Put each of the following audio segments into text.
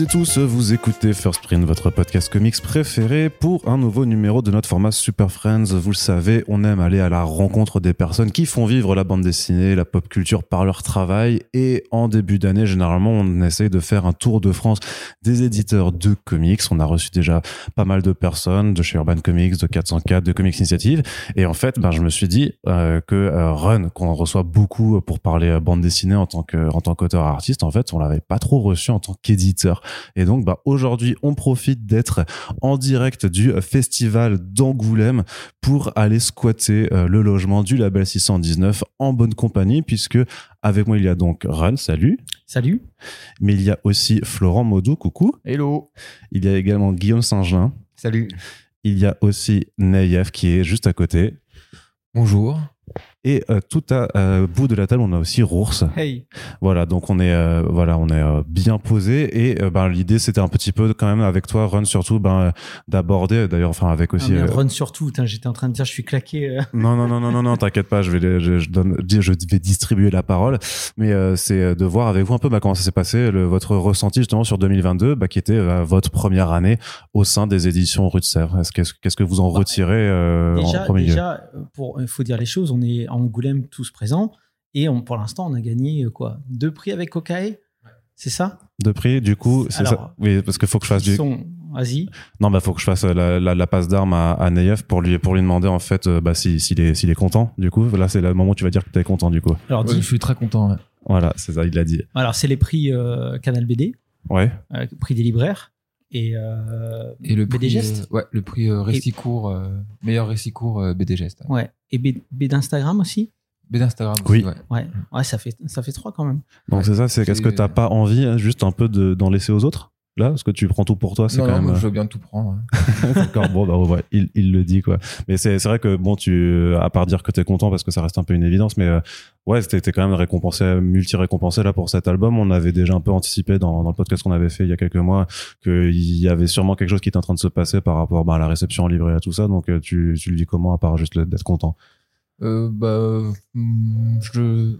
Toutes et tous, vous écoutez First Print, votre podcast comics préféré pour un nouveau numéro de notre format Super Friends. Vous le savez, on aime aller à la rencontre des personnes qui font vivre la bande dessinée, la pop culture par leur travail et en début d'année, généralement, on essaye de faire un tour de France des éditeurs de comics. On a reçu déjà pas mal de personnes de chez Urban Comics, de 404, de Comics Initiative et en fait, ben, je me suis dit euh, que euh, Run, qu'on reçoit beaucoup pour parler euh, bande dessinée en tant en tant qu'auteur artiste, en fait, on l'avait pas trop reçu en tant qu'éditeur. Et donc, bah, aujourd'hui, on profite d'être en direct du festival d'Angoulême pour aller squatter euh, le logement du label 619 en bonne compagnie, puisque avec moi, il y a donc Run, salut. Salut. Mais il y a aussi Florent Maudou, coucou. Hello. Il y a également Guillaume Saint-Gelin. Salut. Il y a aussi Nayef qui est juste à côté. Bonjour. Et euh, tout à euh, bout de la table, on a aussi Rours. Hey. Voilà, donc on est euh, voilà, on est bien posé et ben l'idée c'était un petit peu quand même avec toi Run surtout ben d'aborder d'ailleurs enfin avec aussi Ah, run surtout. J'étais en train de dire, je suis claqué. non non non non non non t'inquiète pas je vais je, je donne je vais distribuer la parole mais c'est de voir avec vous un peu bah, comment ça s'est passé le, votre ressenti justement sur 2022 bah, qui était votre première année au sein des éditions Rue de Sèvres est-ce qu'est-ce que vous en Bah, retirez euh, en déjà, premier lieu? déjà, pour, il faut dire les choses. On est à Angoulême tous présents et on, pour l'instant, on a gagné euh, quoi Deux prix avec Cocae. C'est ça? De prix du coup c'est ça oui parce qu'il faut que je fasse du sont- Vas-y. Non, bah faut que je fasse euh, la, la, la passe d'armes à, à pour lui pour lui demander en fait euh, bah si s'il est s'il est content. Du coup, là c'est le moment où tu vas dire que tu es content du coup. Alors, Ouais, je suis très content. ouais. Voilà, c'est ça, il l'a dit. alors c'est les prix euh, Canal BD, Ouais. euh, prix des libraires et, euh, Et le BD prix, euh, ouais, le prix euh, récit court, euh, meilleur récit court euh, BD Geste. Ouais. Et B, B d'Instagram aussi. BD Instagram Oui. aussi, ouais. Ouais. Ouais, ça fait ça fait trois quand même. Donc Ouais. c'est ça, c'est qu'est-ce que t'as pas envie hein, juste un peu de d'en laisser aux autres? Là parce que tu prends tout pour toi, c'est quand non, même. moi, euh, je veux bien tout prendre. ouais. D'accord, bon, bah, ouais, il, il le dit, quoi. Mais c'est, vrai que, bon, tu, à part dire que t'es content parce que ça reste un peu une évidence, mais, euh, ouais, c'était, t'es quand même récompensé, multi-récompensé, là, pour cet album. On avait déjà un peu anticipé dans, dans le podcast qu'on avait fait il y a quelques mois qu'il y avait sûrement quelque chose qui était en train de se passer par rapport, bah, à la réception en librairie et tout ça. Donc, euh, tu, tu le dis comment, à part juste d'être content? Euh, bah, hum, je,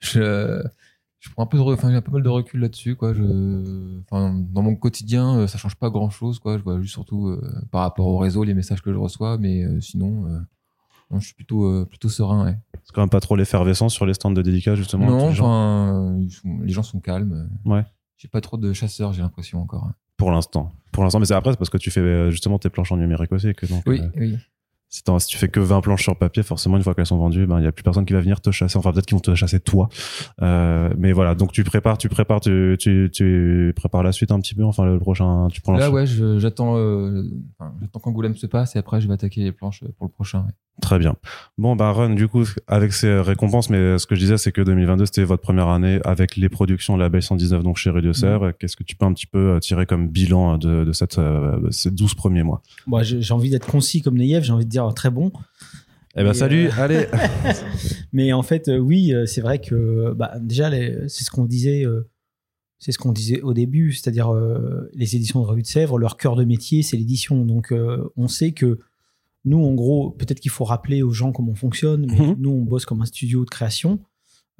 je, je prends un peu de, enfin, j'ai un peu mal de recul là-dessus, quoi. Je, enfin, dans mon quotidien, euh, ça change pas grand-chose, quoi. Je vois juste surtout euh, par rapport au réseau, les messages que je reçois, mais euh, sinon, euh, non, je suis plutôt, plutôt serein, ouais. C'est quand même pas trop l'effervescence sur les stands de dédicace, justement. Non, les gens les gens sont calmes. Ouais. J'ai pas trop de chasseurs, j'ai l'impression encore. Pour l'instant. Pour l'instant. Mais c'est après, c'est parce que tu fais, justement, tes planches en numérique aussi, que donc, Oui, oui. Si, si tu fais que 20 planches sur papier, forcément, une fois qu'elles sont vendues, ben, il y a plus personne qui va venir te chasser. Enfin, peut-être qu'ils vont te chasser toi. Euh, mais voilà. Donc, tu prépares, tu prépares, tu, tu, tu prépares la suite un petit peu. Enfin, le prochain, tu prends la Là, ouais, j'attends, euh, enfin, qu'Angoulême se passe et après, je vais attaquer les planches pour le prochain. ouais. Très bien. Bon, bah, Run, du coup, avec ces récompenses, mais ce que je disais, c'est que 2022, c'était votre première année avec les productions Label 119, donc chez de Serre. Qu'est-ce que tu peux un petit peu euh, tirer comme bilan de, de cette, euh, de ces 12 premiers mois? Bon, j'ai j'ai envie d'être concis comme Neyev, j'ai envie de dire très bon. Eh ben, Et, salut, euh, allez! Mais en fait, euh, oui, euh, c'est vrai que bah, déjà, c'est ce qu'on disait, euh, c'est ce qu'on disait au début, c'est-à-dire euh, les éditions de Revue de Sèvres, leur cœur de métier, c'est l'édition. Donc, euh, on sait que nous, en gros, peut-être qu'il faut rappeler aux gens comment on fonctionne, mais Mhm. nous, on bosse comme un studio de création.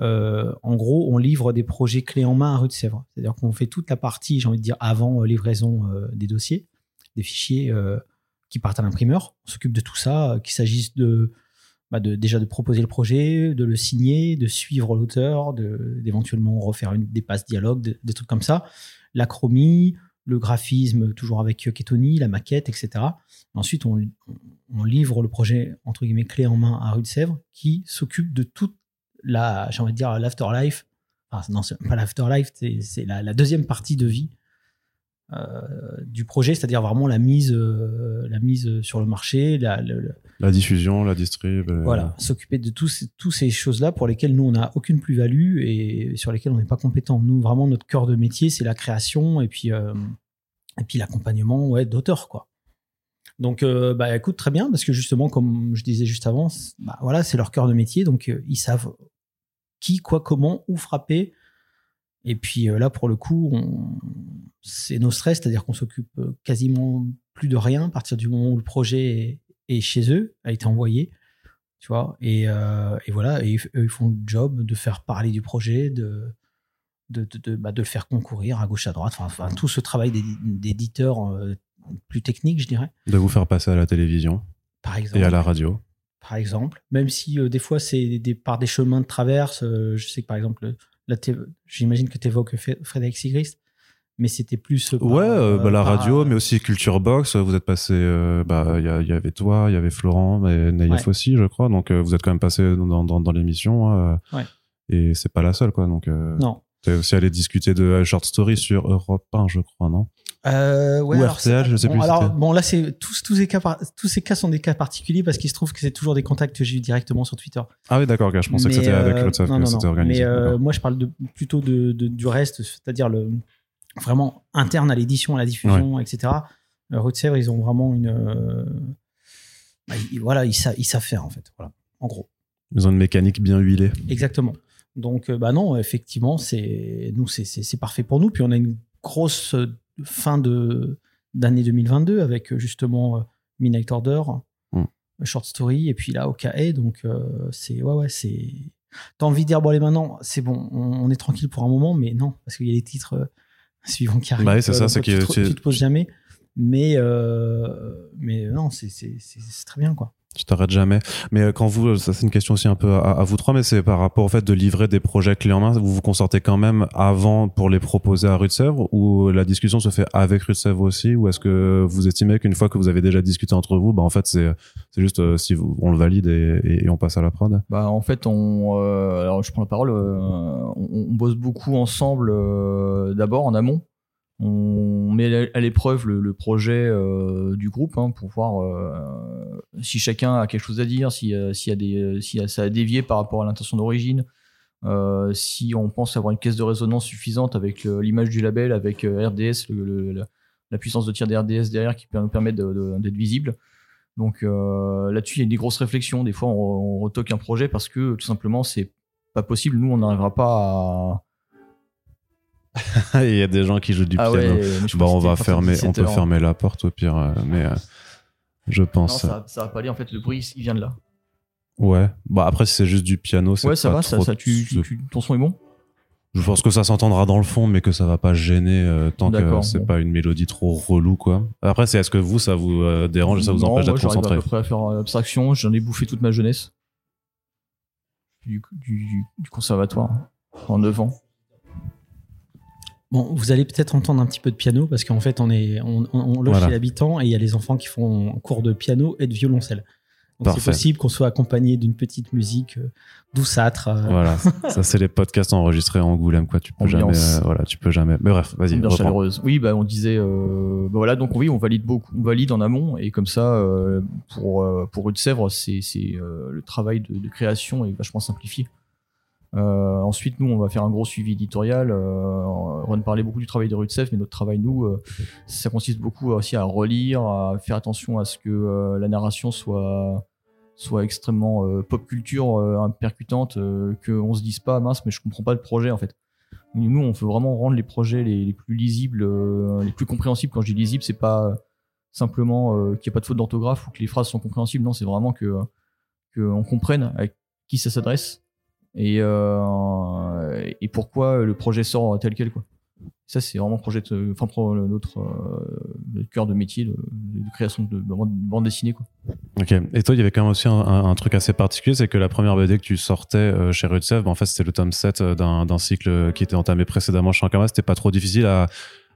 Euh, en gros, on livre des projets clés en main à Rue de Sèvres. C'est-à-dire qu'on fait toute la partie, j'ai envie de dire, avant euh, livraison euh, des dossiers, des fichiers qui partent à l'imprimeur. On s'occupe de tout ça, qu'il s'agisse de, bah, de déjà de proposer le projet, de le signer, de suivre l'auteur, d'éventuellement refaire une, des passes dialogues, de- des trucs comme ça. La chromie, le graphisme, toujours avec Ketoni, la maquette, etc. Ensuite, on, on livre le projet, entre guillemets, clé en main à Rue de Sèvres, qui s'occupe de toute la, j'ai envie de dire, l'afterlife. Enfin, non, c'est pas l'afterlife, c'est la, la deuxième partie de vie euh, du projet, c'est-à-dire vraiment la mise, euh, la mise sur le marché, la, le- La diffusion, la distrib. euh, voilà, s'occuper de tous ces- tous ces choses-là pour lesquelles nous, on n'a aucune plus-value et sur lesquelles on n'est pas compétent. Nous, vraiment, notre cœur de métier, c'est la création et puis, euh, et puis l'accompagnement ouais, d'auteurs, quoi. Donc, euh, bah, écoute, très bien, parce que justement, comme je disais juste avant, bah, voilà, c'est leur cœur de métier, donc euh, ils savent qui, quoi, comment, où frapper. Et puis euh, là, pour le coup, c'est nos stress, c'est-à-dire qu'on s'occupe euh, quasiment plus de rien à partir du moment où le projet est, chez eux, a été envoyé, tu vois. Et, voilà, eux, ils font le job de faire parler du projet, de, bah, le faire concourir à gauche, à droite. Enfin, tout ce travail d'édi- d'éditeur plus technique, je dirais, De vous faire passer à la télévision par exemple. et à la radio. par exemple. Même si euh, des fois c'est des, par des chemins de traverse. euh, je sais que par exemple, j'imagine que tu évoques Frédéric Sigrist, mais c'était plus. par, Ouais, euh, bah, la par- radio, mais aussi Culture Box. Vous êtes passé, bah, il y, a- il y avait toi, il y avait Florent, et Naïef Ouais. aussi, je crois. Donc, vous êtes quand même passé dans, dans, dans l'émission. Ouais. Et c'est pas la seule, quoi. Donc, Non. t'es aussi allé discuter de Short Story sur Europe 1, je crois, non? Euh, ouais, Ou alors, RTL, je sais bon, plus Alors, bon, là, c'est tous, tous, ces cas par- tous ces cas sont des cas particuliers parce qu'il se trouve que c'est toujours des contacts que j'ai eu directement sur Twitter. Ah oui, d'accord, je pensais que c'était avec euh, Claude Save non, que c'était organisé. Mais euh, moi, je parle de, plutôt de, de- du reste, c'est-à-dire le vraiment interne à l'édition, à la diffusion, etc. Euh, Rue de Sèvres, ils ont vraiment une. euh, bah, voilà, ils, sa- ils savent faire, en fait. Voilà, en gros. Ils ont une mécanique bien huilée. Exactement. Donc, euh, bah non, effectivement, c'est nous, c'est- parfait pour nous. Puis on a une grosse euh, fin de d'année 2022 avec euh, justement euh, Midnight Order, Mm. Short Story, et puis là OKA. Donc euh, c'est ouais ouais c'est. T'as envie de dire bon allez maintenant c'est bon, on, est tranquille pour un moment, mais non parce qu'il y a les titres euh, suivants qui arrivent. Bah oui, c'est ça, c'est tu, tu- te poses jamais. Mais euh, mais non c'est très bien quoi. Tu t'arrêtes jamais. Mais euh, quand vous, ça c'est une question aussi un peu à, vous trois, mais c'est par rapport au fait de livrer des projets clés en main, vous vous consortez quand même avant pour les proposer à Sèvres ou la discussion se fait avec Sèvres aussi ou est-ce que vous estimez qu'une fois que vous avez déjà discuté entre vous, bah en fait c'est c'est juste euh, si vous, on le valide et, on passe à la prod? Bah, en fait, on, euh, alors je prends la parole. euh, on, on bosse beaucoup ensemble. euh, D'abord en amont, on met à l'épreuve le, projet euh, du groupe hein, pour voir euh, si chacun a quelque chose à dire, si, euh, y a des, si ça a dévié par rapport à l'intention d'origine, euh, si on pense avoir une caisse de résonance suffisante avec l'image du label, avec RDS, la, puissance de tir des RDS derrière qui nous de- d'être visible. Donc là-dessus, il y a des grosses réflexions. Des fois, on, on retoque un projet parce que tout simplement, c'est pas possible. Nous, on n'arrivera pas à. Il y a des gens qui jouent du ah piano. ouais, Bon, on va fermer, on peut 17 heures. fermer la porte au pire, euh, mais euh, je Non, pense. ça, ça va pas aller. En fait, le bruit, il vient de là. Ouais. Bah après, si c'est juste du piano, c'est Ouais, ça pas va. Ça, ça, tu, tu- c'est- tu- ton son est bon? Je pense que ça s'entendra dans le fond, mais que ça va pas gêner euh, tant que c'est bon. pas une mélodie trop relou, quoi. Après, c'est est-ce que vous, ça vous euh, dérange, et ça vous Non, empêche d'être concentré à peu près à faire euh, abstraction. J'en ai bouffé toute ma jeunesse. Du, du, du conservatoire. En 9 ans. Bon, vous allez peut-être entendre un petit peu de piano parce qu'en fait, on est, on, on, on loge Voilà. chez l'habitant et il y a les enfants qui font cours de piano et de violoncelle. Donc c'est possible qu'on soit accompagné d'une petite musique euh, douceâtre. euh, Voilà, ça c'est les podcasts enregistrés en Angoulême, quoi. Tu peux Ambiance. jamais, euh, voilà, tu peux jamais. Mais bref, vas-y. chaleureuse. Oui, bah on disait, euh, bah voilà, donc oui, on valide beaucoup, on valide en amont et comme ça, euh, pour euh, pour Rue de Sèvres, c'est c'est euh, le travail de, de création est vachement simplifié. Euh, ensuite, nous, on va faire un gros suivi éditorial. Euh, Ron parlait beaucoup du travail de Sèvres, mais notre travail, nous, euh, ça consiste beaucoup aussi à relire, à faire attention à ce que euh, la narration soit soit extrêmement pop culture percutante, qu'on se dise pas mince, mais je comprends pas le projet en fait. Nous, on veut vraiment rendre les projets les, plus lisibles, les plus compréhensibles. Quand je dis lisible, c'est pas simplement qu'il n'y a pas de faute d'orthographe ou que les phrases sont compréhensibles. Non, c'est vraiment que qu'on comprenne à qui ça s'adresse et, euh, et pourquoi le projet sort tel quel. Quoi. Ça, c'est vraiment projet de, euh, cœur de métier de, de création de bande, bande dessinée. Quoi. Ok. Et toi, il y avait quand même aussi un, truc assez particulier, c'est que la première BD que tu sortais euh, chez de bah, en fait, c'était le tome 7 d'un d'un cycle qui était entamé précédemment chez Ankama. C'était pas trop difficile à,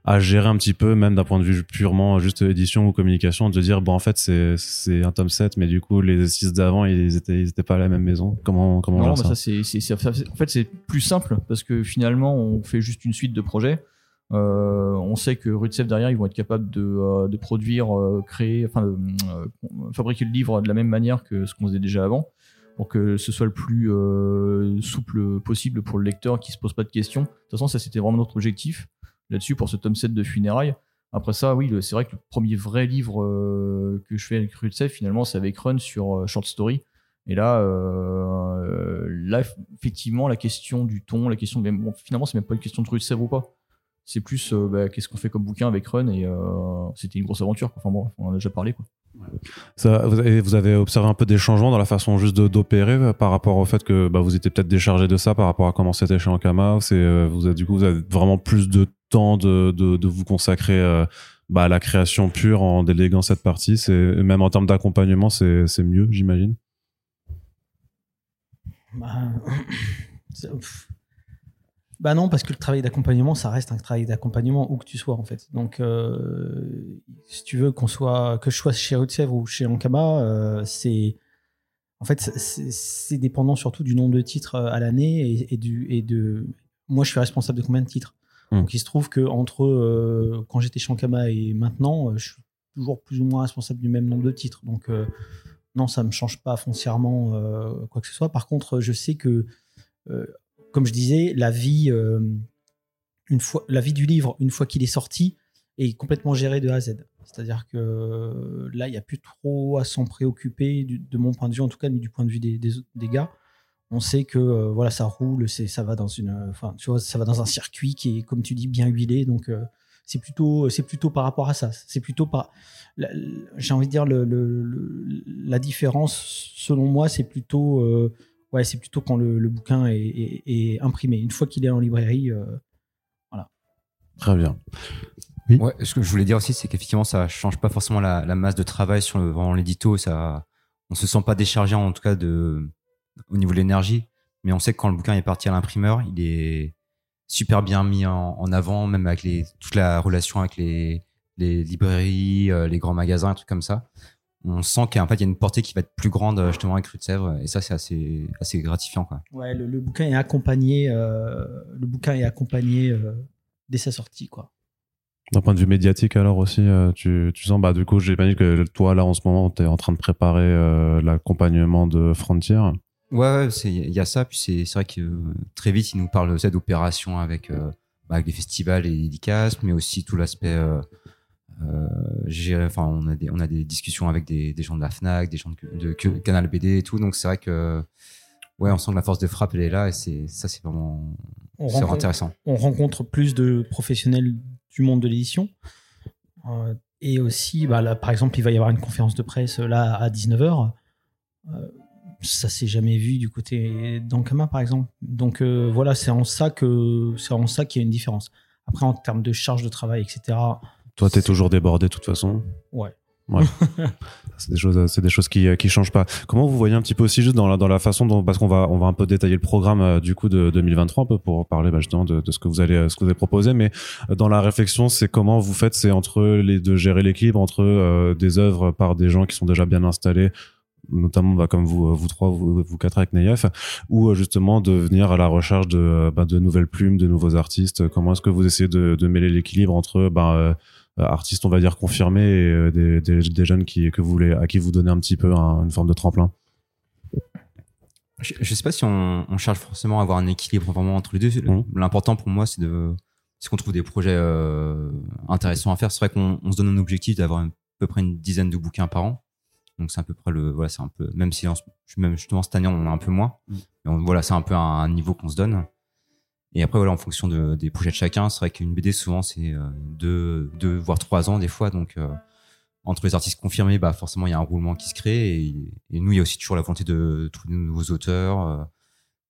à gérer un petit peu, même d'un point de vue purement juste édition ou communication, de dire, bon, en fait, c'est un tome 7, mais du coup, les 6 d'avant, ils étaient, ils étaient pas à la même maison. Comment, comment on Non, gère bah ça, ça, c'est, en fait, c'est plus simple parce que finalement, on fait juste une suite de projets. Euh, on sait que Sèvres derrière, ils vont être capables de, euh, de produire, euh, créer, enfin, de, fabriquer le livre de la même manière que ce qu'on faisait déjà avant, pour que ce soit le plus souple possible pour le lecteur qui se pose pas de questions. De toute façon, ça c'était vraiment notre objectif là-dessus pour ce tome 7 de Funérailles. Après ça, oui, c'est vrai que le premier vrai livre euh, que je fais avec Sèvres, finalement, c'est avec Run sur euh, Short Story. Et là, euh, là, effectivement, la question du ton, la question, finalement, c'est même pas une question de Sèvres ou pas. C'est plus, bah, qu'est-ce qu'on fait comme bouquin avec Run et c'était une grosse aventure. Enfin bon, on en a déjà parlé. Vous, avez, observé un peu des changements dans la façon juste d'opérer euh, par rapport au fait que bah, vous étiez peut-être déchargé de ça par rapport à comment c'était chez Ankama. C'est euh, vous avez, du coup vous avez vraiment plus de temps de, vous consacrer euh, bah, à la création pure en déléguant cette partie. C'est même en termes d'accompagnement, c'est mieux, j'imagine? Bah. Bah non, parce que le travail d'accompagnement, ça reste un travail d'accompagnement où que tu sois en fait. Donc, euh, si tu veux qu'on soit, que je sois chez Haute-Sèvres ou chez Ankama, euh, c'est en fait c'est- dépendant surtout du nombre de titres euh, à l'année et, et du et de. Moi, je suis responsable de combien de titres? Hmm. Donc, il se trouve que entre euh, quand j'étais chez Ankama et maintenant, je suis toujours plus ou moins responsable du même nombre de titres. Donc, non, ça me change pas foncièrement quoi que ce soit. Par contre, je sais que, euh, comme je disais, la vie, euh, la vie du livre, une fois qu'il est sorti, est complètement gérée de A à Z. C'est-à-dire que euh, là, il n'y a plus trop à s'en préoccuper, de mon point de vue en tout cas, ni du point de vue des, gars. On sait que euh, voilà, ça roule, ça va dans une, tu vois, ça va dans un circuit qui est, comme tu dis, bien huilé. Donc, c'est plutôt, c'est plutôt par rapport à ça. C'est plutôt par, j'ai envie de dire la différence selon moi c'est plutôt ouais c'est plutôt quand le, le bouquin est, est- est imprimé une fois qu'il est en librairie euh, Très bien. Ouais, ce que je voulais dire aussi, c'est qu'effectivement, ça change pas forcément la, la masse de travail sur le, vraiment l'édito. Ça, on se sent pas déchargé en tout cas de, au niveau de l'énergie, mais on sait que quand le bouquin est parti à l'imprimeur, il est super bien mis en, en avant, même avec les, toute la relation avec les, les librairies, euh, les grands magasins, un truc comme ça. On sent qu'en fait, il y a une portée qui va être plus grande euh, justement avec Rue de Sèvres, et ça, c'est assez, assez gratifiant, quoi. ouais le, le bouquin est accompagné euh, le bouquin est accompagné euh, dès sa sortie quoi D'un point de vue médiatique, alors aussi, euh, tu, tu sens, bah, du coup, j'imagine que toi, là, en ce moment, tu es en train de préparer euh, l'accompagnement de Frontier. Ouais, ouais, c'est- il y a ça. Puis c'est c'est vrai que euh, très vite, il nous parle aussi d'opérations avec, euh, bah, avec des festivals et des dédicaces, mais aussi tout l'aspect. Euh, enfin, on a des on a des discussions avec des, des gens de la Fnac, des gens de, de- que- Canal BD et tout. Donc c'est vrai que ouais, on sent que la force de frappe elle est là et c'est ça c'est vraiment c'est intéressant. on rencontre plus de professionnels du monde de l'édition. Euh, et aussi bah, là, par exemple il va y avoir une conférence de presse euh, là à 19h ça s'est jamais vu du côté d'Ankama par exemple. Donc euh, voilà c'est en ça que c'est en ça qu'il y a une différence. Après en termes de charge de travail etc Toi, tu es toujours débordé, de toute façon. ouais C'est des choses, c'est des choses qui, qui changent pas. Comment vous voyez un petit peu aussi juste dans la, dans la façon dont, parce qu'on va, on va un peu détailler le programme euh, du coup de 2023 un peu pour parler bah, justement de, de ce que vous allez, ce que vous allez proposer, mais euh, dans la réflexion, c'est comment vous faites, c'est entre les, de gérer l'équilibre entre euh, des œuvres par des gens qui sont déjà bien installés notamment bah, comme vous, euh, vous trois, vous, vous quatre avec Neyef, ou euh, justement de venir à la recherche de, euh, bah, de nouvelles plumes, de nouveaux artistes. Comment est-ce que vous essayez de, de mêler l'équilibre entre bah, euh, euh, artistes, on va dire, confirmés et euh, des, des, des jeunes qui, que vous voulez, à qui vous donnez un petit peu un- une forme de tremplin Je, je sais pas si on, on cherche forcément à avoir un équilibre vraiment entre les deux. Mhm. L'important pour moi, c'est de c'est qu'on trouve des projets euh, intéressants à faire. C'est vrai qu'on on se donne un objectif d'avoir à peu près une dizaine de bouquins par an. Donc c'est à peu près le voilà, c'est un peu même si en même justement cette année on en a un peu moins. Mais on- voilà, c'est un peu un, un niveau qu'on se donne. Et après voilà, en fonction de, des projets de chacun, c'est vrai qu'une BD souvent c'est euh, deux deux voire trois ans des fois. Donc euh, entre les artistes confirmés, bah forcément il y a un roulement qui se crée et, nous il y a aussi toujours la volonté de trouver de nouveaux auteurs, euh,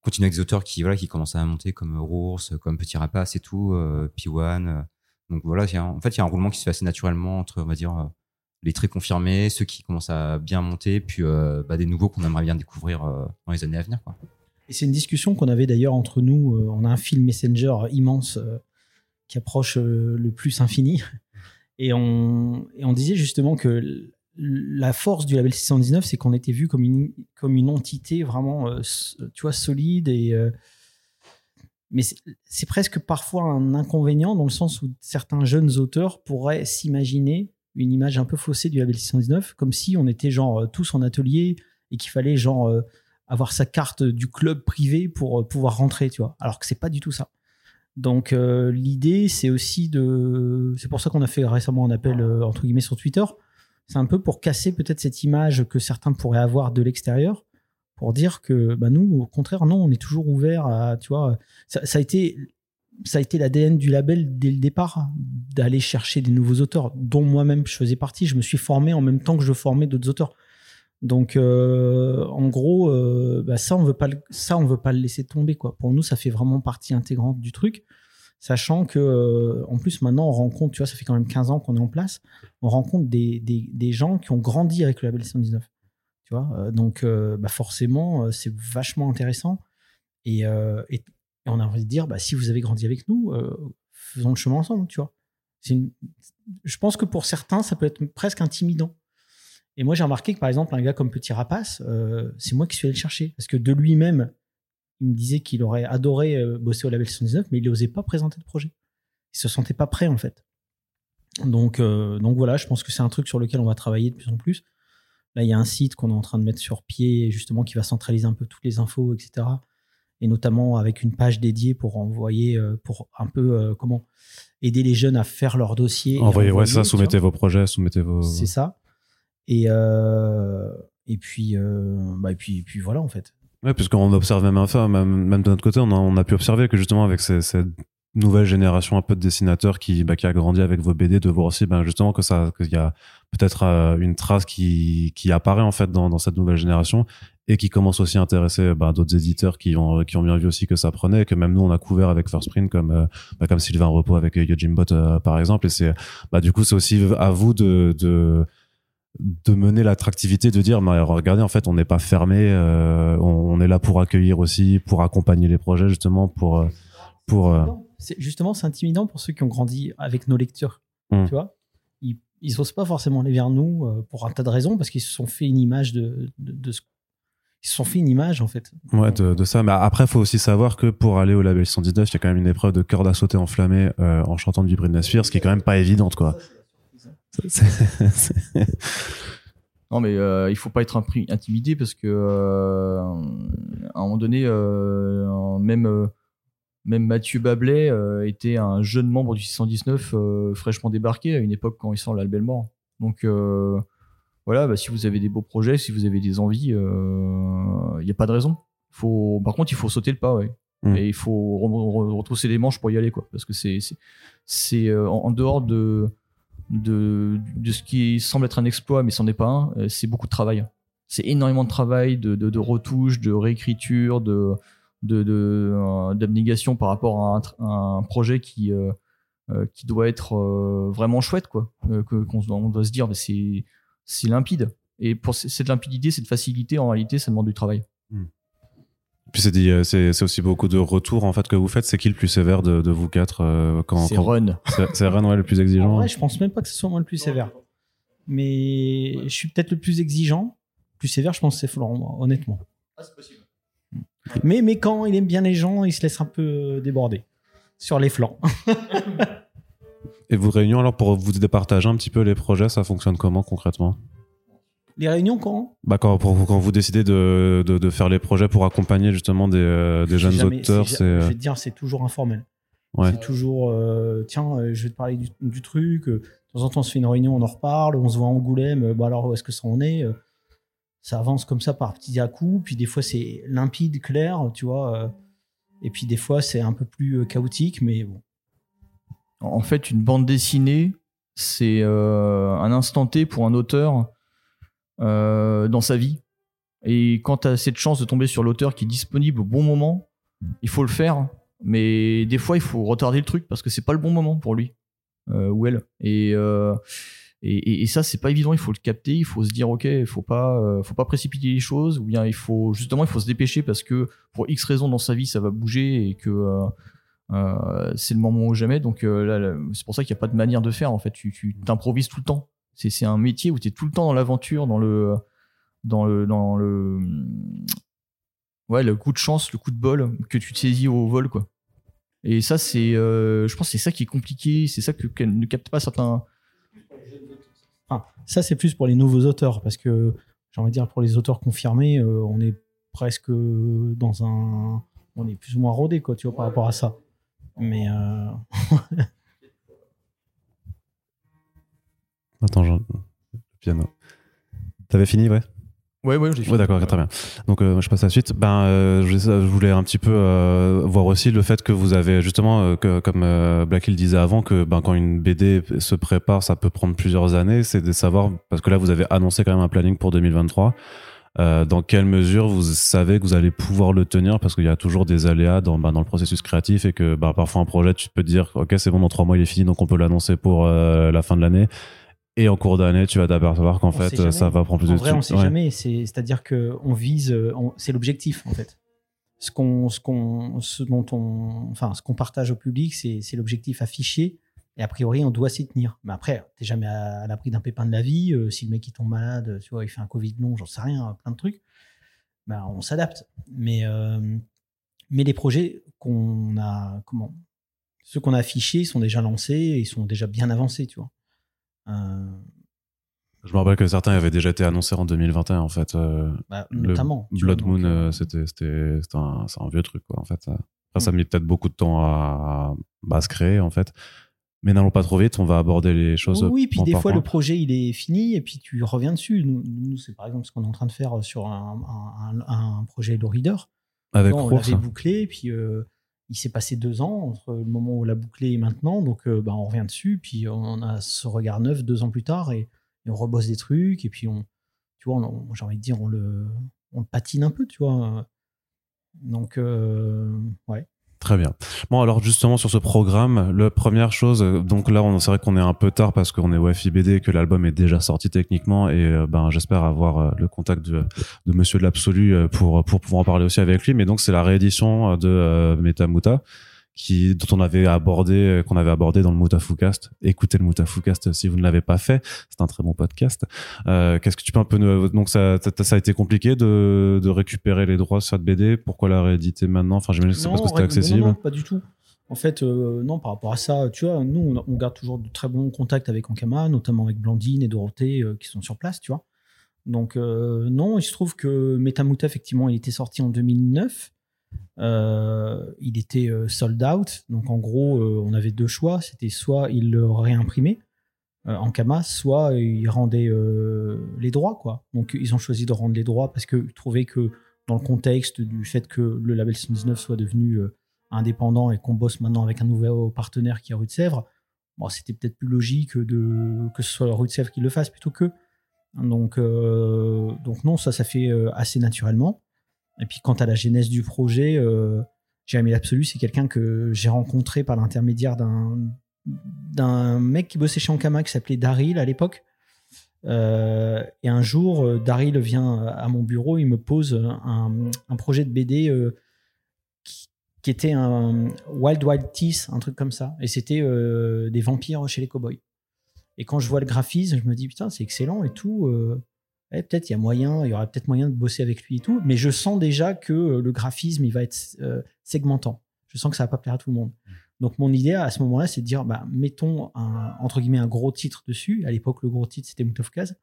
continuer avec des auteurs qui voilà qui commencent à monter comme Rours, comme Petit Rapace et tout, euh, P1. euh. donc voilà, en fait il y a un roulement qui se fait assez naturellement entre on va dire euh, les très confirmés, ceux qui commencent à bien monter, puis bah, des nouveaux qu'on aimerait bien découvrir dans les années à venir quoi. Et c'est une discussion qu'on avait d'ailleurs entre nous. Euh, on a un fil Messenger immense euh, qui approche euh, le plus infini. Et on, et on disait justement que la force du label 619, c'est qu'on était vu comme une, comme une entité vraiment, tu vois, solide. Et, mais c'est- presque parfois un inconvénient dans le sens où certains jeunes auteurs pourraient s'imaginer une image un peu faussée du label 619, comme si on était genre tous en atelier et qu'il fallait genre avoir sa carte du club privé pour euh, pouvoir rentrer, tu vois. Alors que c'est pas du tout ça. Donc euh, l'idée, c'est aussi de, c'est pour ça qu'on a fait récemment un appel euh, entre guillemets sur Twitter. C'est un peu pour casser peut-être cette image que certains pourraient avoir de l'extérieur, pour dire que bah nous, au contraire, non, on est toujours ouvert à, tu vois, ça, a été, ça a été l'ADN du label dès le départ d'aller chercher des nouveaux auteurs, dont moi-même je faisais partie. Je me suis formé en même temps que je formais d'autres auteurs. Donc, euh, en gros, euh, bah, ça, on veut pas, ça, on veut pas le laisser tomber, quoi. Pour nous, ça fait vraiment partie intégrante du truc, sachant que, euh, en plus, maintenant, on rencontre, tu vois, ça fait quand même 15 ans qu'on est en place, on rencontre des, des, des gens qui ont grandi avec le label 119. Tu vois, donc, bah, forcément, c'est vachement intéressant. Et, et, on a envie de dire, bah, si vous avez grandi avec nous, faisons le chemin ensemble, tu vois. Je pense que pour certains, ça peut être presque intimidant. Et moi, j'ai remarqué que, par exemple, un gars comme Petit Rapace, euh, c'est moi qui suis allé le chercher. Parce que de lui-même, il me disait qu'il aurait adoré euh, bosser au label 119, mais il n'osait pas présenter de projet. Il se sentait pas prêt, en fait. Donc, euh, donc voilà, je pense que c'est un truc sur lequel on va travailler de plus en plus. Là, il y a un site qu'on est en train de mettre sur pied, justement, qui va centraliser un peu toutes les infos, etc. Et notamment avec une page dédiée pour envoyer, pour un peu, euh, comment, aider les jeunes à faire leur dossier. Envoyez, ouais, ça, soumettez vos projets, soumettez vos. C'est ça. Et, euh, et, puis, euh, bah, et, puis, et puis voilà, en fait. Ouais, puisqu'on observe même, enfin, même, même de notre côté, on a, on a pu observer que justement avec cette nouvelle génération un peu de dessinateurs qui, bah, qui a grandi avec vos BD, de voir aussi ben, justement que ça, qu'il y a peut-être euh, une trace qui, qui apparaît en fait dans, dans cette nouvelle génération et qui commence aussi à intéresser bah, d'autres éditeurs qui ont, qui ont bien vu aussi que ça prenait que même nous on a couvert avec First Print comme, euh, bah, comme Sylvain Repos avec Yojimbot euh, par exemple et c'est bah, du coup c'est aussi à vous de de mener l'attractivité, de dire, bah, regardez, en fait, on n'est pas fermé, euh, on, on est là pour accueillir aussi, pour accompagner les projets, justement, pour, euh, pour, euh, justement, c'est intimidant pour ceux qui ont grandi avec nos lectures. Mm. Tu vois Ils ils osent pas forcément aller vers nous pour un tas de raisons parce qu'ils se sont fait une image de, de, de ce- Ils se sont fait une image, en fait. ouais, de, de ça. Mais après, faut aussi savoir que pour aller au label 119, il y a quand même une épreuve de corde à sauter enflammée euh, en chantant du Britney Spears, ce qui est quand même pas évidente, quoi. Non, mais euh, il faut pas être intimidé parce que euh, à un moment donné, euh, même euh, même Mathieu Bablet était un jeune membre du 619 euh, fraîchement débarqué à une époque quand il sort l'album mort. Donc voilà, bah, si vous avez des beaux projets, si vous avez des envies, il n'y a pas de raison. Faut, par contre, il faut sauter le pas, ouais. Mm. Et il faut re- re- retrousser les manches pour y aller, quoi. Parce que c'est c'est- en dehors de de, de ce qui semble être un exploit, mais c'en est pas un, euh, c'est beaucoup de travail. C'est énormément de travail, de, de, de retouches, de réécriture, de euh, d'abnégation par rapport à un, projet qui euh, qui doit être vraiment chouette, quoi. Que qu'on on doit se dire, mais c'est c'est limpide. Et pour cette limpidité, cette facilité, en réalité, ça demande du travail. Puis c'est dit, euh, c'est c'est aussi beaucoup de retours en fait que vous faites. C'est qui le plus sévère de, de vous quatre euh, quand, C'est quand- run. c'est c'est Ren, ouais, le plus En exigeant. vrai, je pense même pas que ce soit moi le plus sévère. Mais je suis peut-être le plus exigeant. Plus sévère, je pense que c'est Florent, moi, honnêtement. Mais, mais quand il aime bien les gens, il se laisse un peu déborder sur les flancs. Et vos réunions, alors pour vous départager un petit peu les projets, ça fonctionne comment concrètement? Les réunions, quand Bah quand, pour- quand vous décidez de, de, de faire les projets pour accompagner justement des, euh, des jeunes Jamais- auteurs, c'est- c'est Je euh, vais te dire, c'est toujours informel. ouais. C'est toujours, euh, tiens, euh, je vais te parler du, du truc. euh, de temps en temps, on se fait une réunion, on en reparle, on se voit à Angoulême. euh, bah alors, où est-ce que ça en est euh, Ça avance comme ça par petits à coups. Puis des fois, c'est limpide, clair, tu vois. euh, et puis des fois, c'est un peu plus euh, chaotique, mais bon. En fait, une bande dessinée, c'est euh, un instant T pour un auteur euh, dans sa vie. Et quand tu as cette chance de tomber sur l'auteur qui est disponible au bon moment, il faut le faire. Mais des fois, il faut retarder le truc parce que c'est pas le bon moment pour lui euh, ou elle. Et, euh, et, et- ça, c'est pas évident. Il faut le capter. Il faut se dire, ok, il faut pas, euh, faut pas précipiter les choses. Ou bien il faut justement, il faut se dépêcher parce que pour X raisons dans sa vie, ça va bouger et que c'est le moment ou jamais. Donc là, c'est pour ça qu'il n'y a pas de manière de faire. En fait, tu t'improvises tout le temps. C'est un métier où tu es tout le temps dans l'aventure, dans le dans le dans le ouais le coup de chance, le coup de bol que tu te saisis au vol quoi. Et ça c'est euh, je pense c'est ça qui est compliqué, c'est ça que, ne capte pas certains Enfin, ça, c'est plus pour les nouveaux auteurs, parce que j'ai envie de dire, pour les auteurs confirmés, euh, on est presque dans un. On est plus ou moins rodé, quoi, tu vois, par rapport à ça. Mais. euh, Attends, je... le piano. T'avais fini, ouais? Ouais, ouais, j'ai Ouais, d'accord, très bien. Donc, euh, je passe à la suite. Ben, euh, je, je voulais un petit peu euh, voir aussi le fait que vous avez justement, que, comme Black Hill disait avant, que ben, quand une BD se prépare, ça peut prendre plusieurs années. C'est de savoir, parce que là, vous avez annoncé quand même un planning pour 2023. Euh, dans quelle mesure vous savez que vous allez pouvoir le tenir? Parce qu'il y a toujours des aléas dans, ben, dans le processus créatif et que ben, parfois un projet tu peux te dire ok c'est bon dans trois mois il est fini donc on peut l'annoncer pour la fin de l'année et en cours d'année tu vas t'apercevoir qu'en On fait sait jamais. ça va prendre plus En de vrai, on temps sait Ouais. jamais. C'est- C'est-à-dire que on vise, euh, on- c'est l'objectif en fait. Ce qu'on, ce qu'on, ce dont on, enfin, ce qu'on partage au public, c'est l'objectif affiché. Et a priori, on doit s'y tenir. Mais après, t'es jamais à, à l'abri d'un pépin de la vie. Euh, si le mec il tombe malade, tu vois, il fait un Covid long, j'en sais rien, plein de trucs. Ben, on s'adapte. Mais, euh, mais les projets qu'on a, comment, ceux qu'on a affichés sont déjà lancés, ils sont déjà bien avancés, tu vois. Euh, Je me rappelle que certains avaient déjà été annoncés en 2021 en fait. euh, bah, le notamment. tu Blood vois, Moon, euh, euh, c'était un, un vieux truc quoi en fait. Après, ça a Mm. mis peut-être beaucoup de temps à, bah, à se créer en fait. Mais n'allons pas trop vite, on va aborder les choses. Oui, puis des fois, point. le projet, il est fini et puis tu reviens dessus. Nous, nous, c'est par exemple ce qu'on est en train de faire sur un, un- un- un projet Low Reader. avec on Rours, l'avait bouclé, puis euh, il s'est passé deux ans entre le moment où on l'a bouclé et maintenant. Donc, euh, bah, on revient dessus, puis on a ce regard neuf deux ans plus tard et, on rebosse des trucs. Et puis, on, tu vois, j'ai envie de dire, on le, on patine un peu, tu vois. Donc, euh, ouais. Très bien. Bon, alors justement sur ce programme, la première chose, euh, donc là, on c'est vrai qu'on est un peu tard parce qu'on est au FIBD et que l'album est déjà sorti techniquement et euh, ben j'espère avoir euh, le contact de, de Monsieur de l'absolu pour pour pouvoir en parler aussi avec lui. Mais donc c'est la réédition de euh, Metamuta qui dont on avait abordé euh, qu'on avait abordé dans le Mutafucast. Écoutez le Mutafucast si vous ne l'avez pas fait, c'est un très bon podcast. Euh, Qu'est-ce que tu peux un peu nous... donc ça, ça ça a été compliqué de de récupérer les droits sur cette BD. Pourquoi la rééditer maintenant? Enfin j'imagine que c'est parce que c'était accessible. Non, non, pas du tout. En fait, euh, non, par rapport à ça, tu vois, nous, on, on garde toujours de très bons contacts avec Ankama, notamment avec Blandine et Dorothée euh, qui sont sur place, tu vois. Donc, non, il se trouve que Metamuta, effectivement, il était sorti en 2009. Euh, il était euh, sold out. Donc, en gros, euh, on avait deux choix. C'était soit il le réimprimait en Kama, soit il rendait euh, les droits, quoi. Donc, ils ont choisi de rendre les droits parce qu'ils trouvaient que dans le contexte du fait que le label 119 soit devenu indépendant et qu'on bosse maintenant avec un nouveau partenaire qui est Rue de Sèvres, bon, c'était peut-être plus logique que ce soit Rue de Sèvres qui le fasse plutôt que. Donc, donc non, ça, ça fait assez naturellement. Et puis quant à la genèse du projet, euh, Jérémy L'Absolu, c'est quelqu'un que j'ai rencontré par l'intermédiaire d'un mec qui bossait chez Ankama qui s'appelait Daryl à l'époque. Euh, et un jour, euh, Daryl vient à mon bureau, il me pose un, projet de BD euh, qui, était un Wild Wild Teeth, un truc comme ça. Et c'était des vampires chez les cowboys. Et quand je vois le graphisme, je me dis putain, c'est excellent et tout. Euh, ouais, peut-être il y a moyen, il y aura peut-être moyen de bosser avec lui et tout. Mais je sens déjà que euh, le graphisme, il va être euh, segmentant. Je sens que ça va pas plaire à tout le monde. Donc mon idée à ce moment-là, c'est de dire, bah, mettons un, entre guillemets un gros titre dessus. À l'époque, le gros titre c'était Mutofkaz.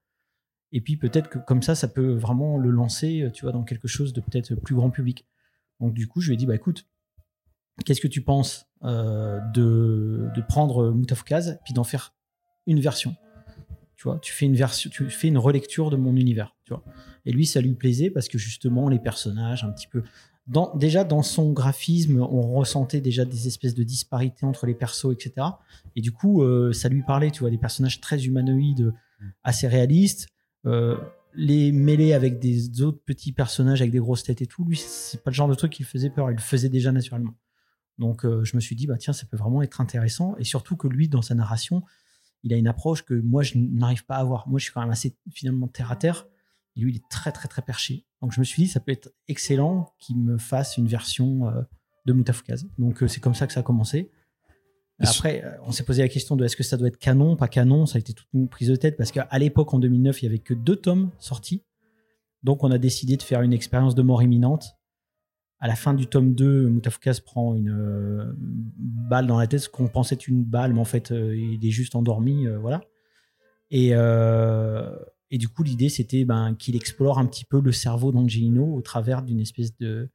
Et puis peut-être que comme ça, ça peut vraiment le lancer, tu vois, dans quelque chose de peut-être plus grand public. Donc du coup, je lui ai dit, bah écoute, qu'est-ce que tu penses euh, de, de prendre Mutafkaz puis d'en faire une version? Tu vois tu fais une version tu fais une relecture de mon univers tu vois. Et lui ça lui plaisait parce que justement les personnages un petit peu dans, déjà dans son graphisme on ressentait déjà des espèces de disparités entre les persos etc et du coup euh, ça lui parlait tu vois des personnages très humanoïdes assez réalistes euh, les mêler avec des autres petits personnages avec des grosses têtes et tout lui c'est pas le genre de truc qui faisait peur il le faisait déjà naturellement. Donc euh, je me suis dit bah tiens ça peut vraiment être intéressant. Et surtout que lui dans sa narration il a une approche que moi je n'arrive pas à avoir. Moi je suis quand même assez finalement terre à terre. Et lui il est très très très perché. Donc je me suis dit ça peut être excellent qu'il me fasse une version euh, de Mutafukaz. Donc euh, c'est comme ça que ça a commencé. Après euh, on s'est posé la question de est-ce que ça doit être canon, pas canon? Ça a été toute une prise de tête parce qu'à l'époque en 2009 il y avait que deux tomes sortis. Donc on a décidé de faire une expérience de mort imminente à la fin du tome 2, Mutafukaz prend une euh, balle dans la tête, ce qu'on pensait une balle, mais en fait, euh, il est juste endormi, euh, voilà. Et, du coup, l'idée, c'était ben, qu'il explore un petit peu le cerveau d'Angelino au travers d'une espèce de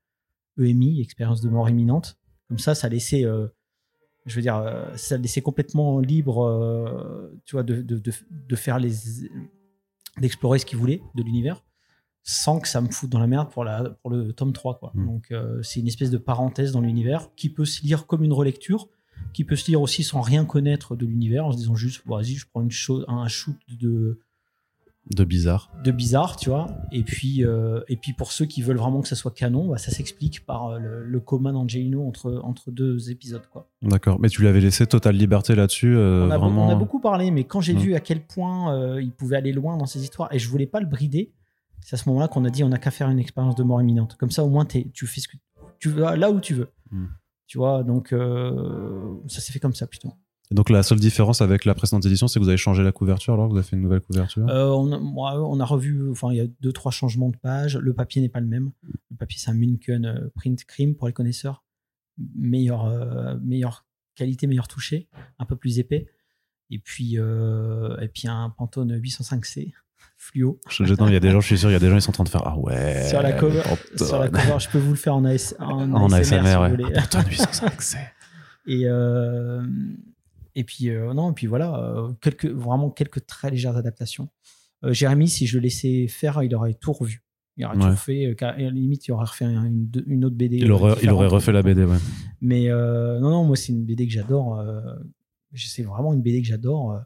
EMI, expérience de mort imminente. Comme ça, ça laissait, je veux dire, ça laissait complètement libre, tu vois, de, de, de faire les, d'explorer ce qu'il voulait de l'univers. Sans que ça me foute dans la merde pour, la, pour le tome 3. Quoi. Mm. Donc, euh, c'est une espèce de parenthèse dans l'univers qui peut se lire comme une relecture, qui peut se lire aussi sans rien connaître de l'univers, en se disant juste, vas-y, je prends une chose, un shoot de, De bizarre. de bizarre, tu vois. Et puis, euh, et puis pour ceux qui veulent vraiment que ça soit canon, bah, ça s'explique par euh, le, le coma d'Angelino entre, entre deux épisodes, quoi. D'accord. Mais tu lui avais laissé totale liberté là-dessus. euh, on, a, be- vraiment. on a beaucoup parlé, mais quand j'ai Mm. vu à quel point il pouvait aller loin dans ses histoires, et je voulais pas le brider, c'est à ce moment-là qu'on a dit on n'a qu'à faire une expérience de mort imminente. Comme ça, au moins, tu fais ce que tu vas là où tu veux. Mm. Tu vois, donc euh, ça s'est fait comme ça plutôt. Et Donc la seule différence avec la précédente édition, c'est que vous avez changé la couverture alors Vous avez fait une nouvelle couverture? Euh, on, a, moi, on a revu, enfin, il y a deux, trois changements de page. Le papier n'est pas le même. Le papier, c'est un Munken euh, Print Cream pour les connaisseurs. Meilleure, euh, meilleure qualité, meilleur toucher, un peu plus épais. Et puis, et puis un Pantone 805C fluo. Il y a des gens, je suis sûr, il y a des gens, ils sont en train de faire Ah ouais. sur, la cover, sur la cover, je peux vous le faire en, AS, en, En ASMR, ASMR, si ouais. vous voulez. Pantone 805, c'est. Et, euh, et puis, euh, non, et puis voilà, euh, quelques, vraiment quelques très légères adaptations. Euh, Jérémy, si je le laissais faire, il aurait tout revu. Il aurait Ouais. tout fait. à la limite, il aurait refait un- une, une autre BD. Il aurait, il aurait refait la BD, ouais. Mais non, non, moi, c'est une BD que j'adore. c'est vraiment une BD que j'adore,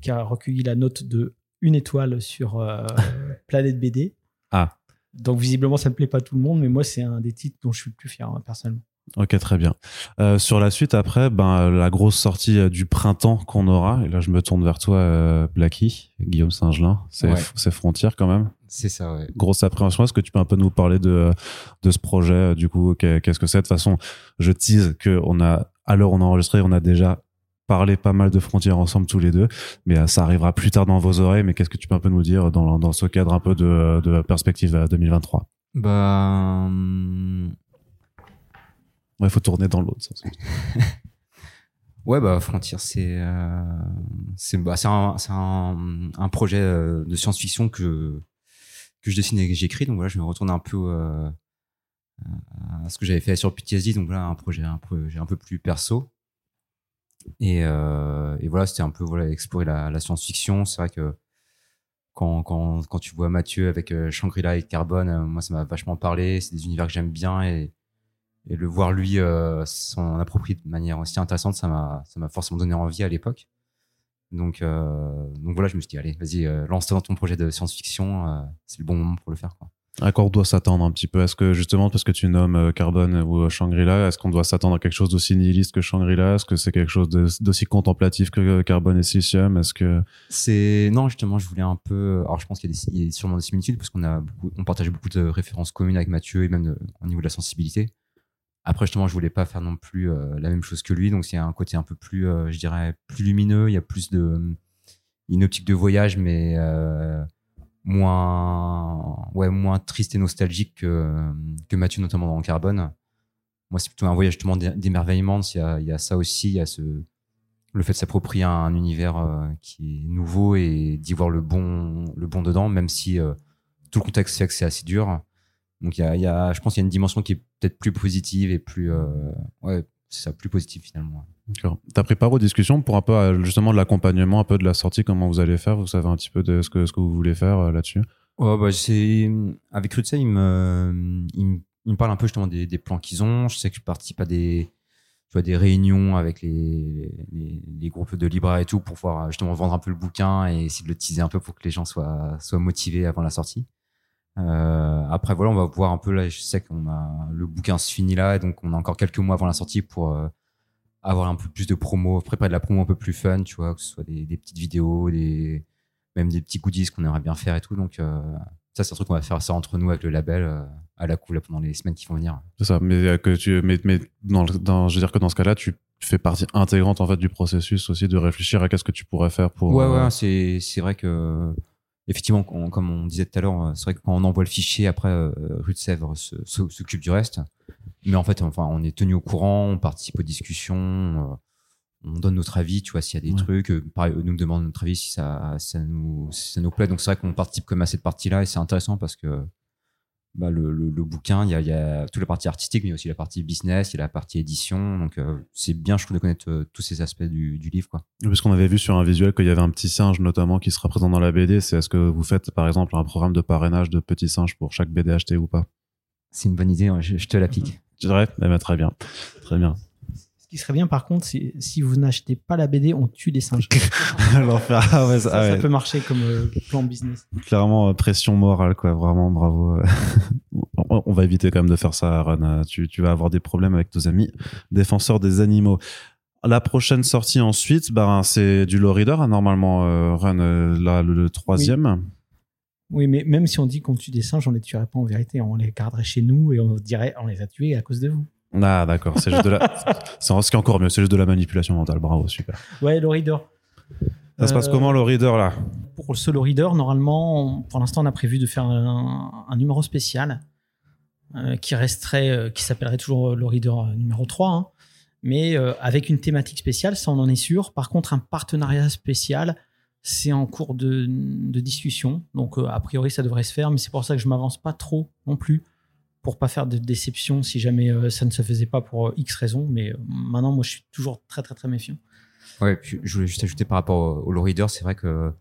qui a recueilli la note de une étoile sur euh, Planète BD. Ah. Donc, visiblement, ça ne plaît pas à tout le monde, mais moi, c'est un des titres dont je suis le plus fier, hein, personnellement. Ok, très bien. Euh, sur la suite, après, ben, la grosse sortie euh, du printemps qu'on aura, et là je me tourne vers toi, euh, Blacky, Guillaume Saint-Gelin, c'est Ouais. Frontières quand même. C'est ça, ouais. Grosse appréhension, est-ce que tu peux un peu nous parler de, de ce projet, euh, du coup, qu'est- qu'est-ce que c'est? De toute façon, je tease qu'on a, à l'heure où on a enregistré, on a déjà parlé pas mal de Frontières ensemble tous les deux, mais euh, ça arrivera plus tard dans vos oreilles, mais qu'est-ce que tu peux un peu nous dire dans, dans ce cadre un peu de, de perspective à 2023 Bah, Il faut tourner dans l'autre sens. ouais, bah, Frontier, c'est, euh, c'est, bah, un, un, un projet euh, de science-fiction que, que je dessine et que j'écris. Donc voilà, je me retourne un peu euh, à ce que j'avais fait sur PTSD. Donc voilà, un projet, un projet un peu plus perso. Et, euh, et voilà, c'était un peu voilà, explorer la, science-fiction. C'est vrai que quand, quand, quand tu vois Mathieu avec euh, Shangri-La et Carbone, euh, moi, ça m'a vachement parlé. C'est des univers que j'aime bien et, et le voir lui s'en approprier de manière aussi intéressante, ça m'a forcément donné envie à l'époque. Donc, donc voilà, je me suis dit, allez, vas-y, lance-toi dans ton projet de science-fiction. c'est le bon moment pour le faire. À quoi on doit s'attendre un petit peu? Est-ce que justement, parce que tu nommes euh, Carbone ou euh, Shangri-La, est-ce qu'on doit s'attendre à quelque chose d'aussi nihiliste que Shangri-La? Est-ce que c'est quelque chose d'aussi contemplatif que euh, Carbone et Silicium? Est-ce que C'est non, justement, je voulais un peu. Alors, je pense qu'il y a, sûrement des similitudes parce qu'on a on partage beaucoup de références communes avec Mathieu et même au niveau de la sensibilité. Après, justement, je voulais pas faire non plus la même chose que lui, donc c'est un côté un peu plus, je dirais, plus lumineux. Il y a plus de une optique de voyage, mais moins, ouais, moins triste et nostalgique que, que Mathieu, notamment dans Carbone. Moi, c'est plutôt un voyage d'émerveillement. Il y a, y a ça aussi, y a ce, le fait de s'approprier un univers euh, qui est nouveau et d'y voir le bon, le bon dedans, même si euh, tout le contexte fait que c'est assez dur. Donc, y a, y a, je pense qu'il y a une dimension qui est peut-être plus positive et plus, euh, ouais, c'est ça, plus positive finalement. D'accord. T'as pris part aux discussions pour un peu euh, justement de l'accompagnement, un peu de la sortie, comment vous allez faire? Vous savez un petit peu de ce que, ce que vous voulez faire euh, là-dessus? Ouais, bah, c'est avec Rutsey, il me, il me, il me parle un peu justement des, des plans qu'ils ont. Je sais que je participe à des, tu vois, des réunions avec les, les, les groupes de Libra et tout pour pouvoir justement vendre un peu le bouquin et essayer de le teaser un peu pour que les gens soient, soient motivés avant la sortie. Euh, après, voilà, on va voir un peu là. Je sais qu'on a le bouquin se finit là, donc on a encore quelques mois avant la sortie pour euh, avoir un peu plus de promo, préparer de la promo un peu plus fun, tu vois, que ce soit des, des petites vidéos, des même des petits goodies qu'on aimerait bien faire et tout. Donc euh, ça, c'est un truc qu'on va faire ça entre nous avec le label à la cool là, pendant les semaines qui vont venir. C'est ça. Mais que tu, mais, mais dans, je veux dire que dans ce cas-là, tu fais partie intégrante en fait du processus aussi de réfléchir à qu'est-ce que tu pourrais faire pour. Ouais, ouais, c'est vrai que effectivement, comme on disait tout à l'heure, euh, c'est vrai que quand on envoie le fichier, après, euh, Rue de Sèvres s'occupe du reste. Mais en fait, enfin, on est tenu au courant, on participe aux discussions, euh, on donne notre avis, tu vois, s'il y a des Ouais. trucs. euh, Pareil, eux nous demandent notre avis si ça, ça nous, si ça nous plaît. Donc c'est vrai qu'on participe comme à cette partie-là et c'est intéressant parce que bah, le, le, le bouquin, il y a, il y a toute la partie artistique, mais aussi la partie business, il y a la partie édition. Donc, euh, c'est bien, je trouve, de connaître euh, tous ces aspects du, du livre. Quoi. Parce qu'on avait vu sur un visuel qu'il y avait un petit singe notamment qui sera présent dans la BD. C'est est-ce que vous faites par exemple un programme de parrainage de petits singes pour chaque BD acheté ou pas? C'est une bonne idée, je, je te la pique. Je dirais eh ben, Très bien. Très bien. Ce qui serait bien, par contre, c'est si vous n'achetez pas la BD, on tue des singes. L'enfer. Ah ouais, ça, ça, ah ça peut marcher comme euh, plan business. Clairement, euh, pression morale, quoi. Vraiment, bravo. on, on va éviter quand même de faire ça, Aaron. Euh, Tu, tu vas avoir des problèmes avec tes amis défenseurs des animaux. La prochaine sortie ensuite, bah, c'est du low reader, hein, normalement, euh, Run, là, le, le troisième. Oui, mais même si on dit qu'on tue des singes, on les tuerait pas en vérité. On les garderait chez nous et on dirait on les a tués à cause de vous. Ah, d'accord. C'est juste de la, c'est ce qui est encore mieux. C'est juste de la manipulation mentale. Bravo, super. Ouais, le reader. Ça se passe Euh, comment, le reader, là? Pour le solo reader, normalement, on- pour l'instant, on a prévu de faire un, un numéro spécial euh, qui resterait, euh, qui s'appellerait toujours le reader numéro 3, hein, mais avec une thématique spéciale, ça on en est sûr. Par contre, un partenariat spécial, c'est en cours de, de discussion. Donc, a priori, ça devrait se faire, mais c'est pour ça que je m'avance pas trop non plus pour pas faire de déception si jamais euh, ça ne se faisait pas pour euh, X raisons. Mais euh, maintenant, moi, je suis toujours très, très, très méfiant. Ouais, puis je voulais juste ajouter par rapport au, au low reader, c'est vrai que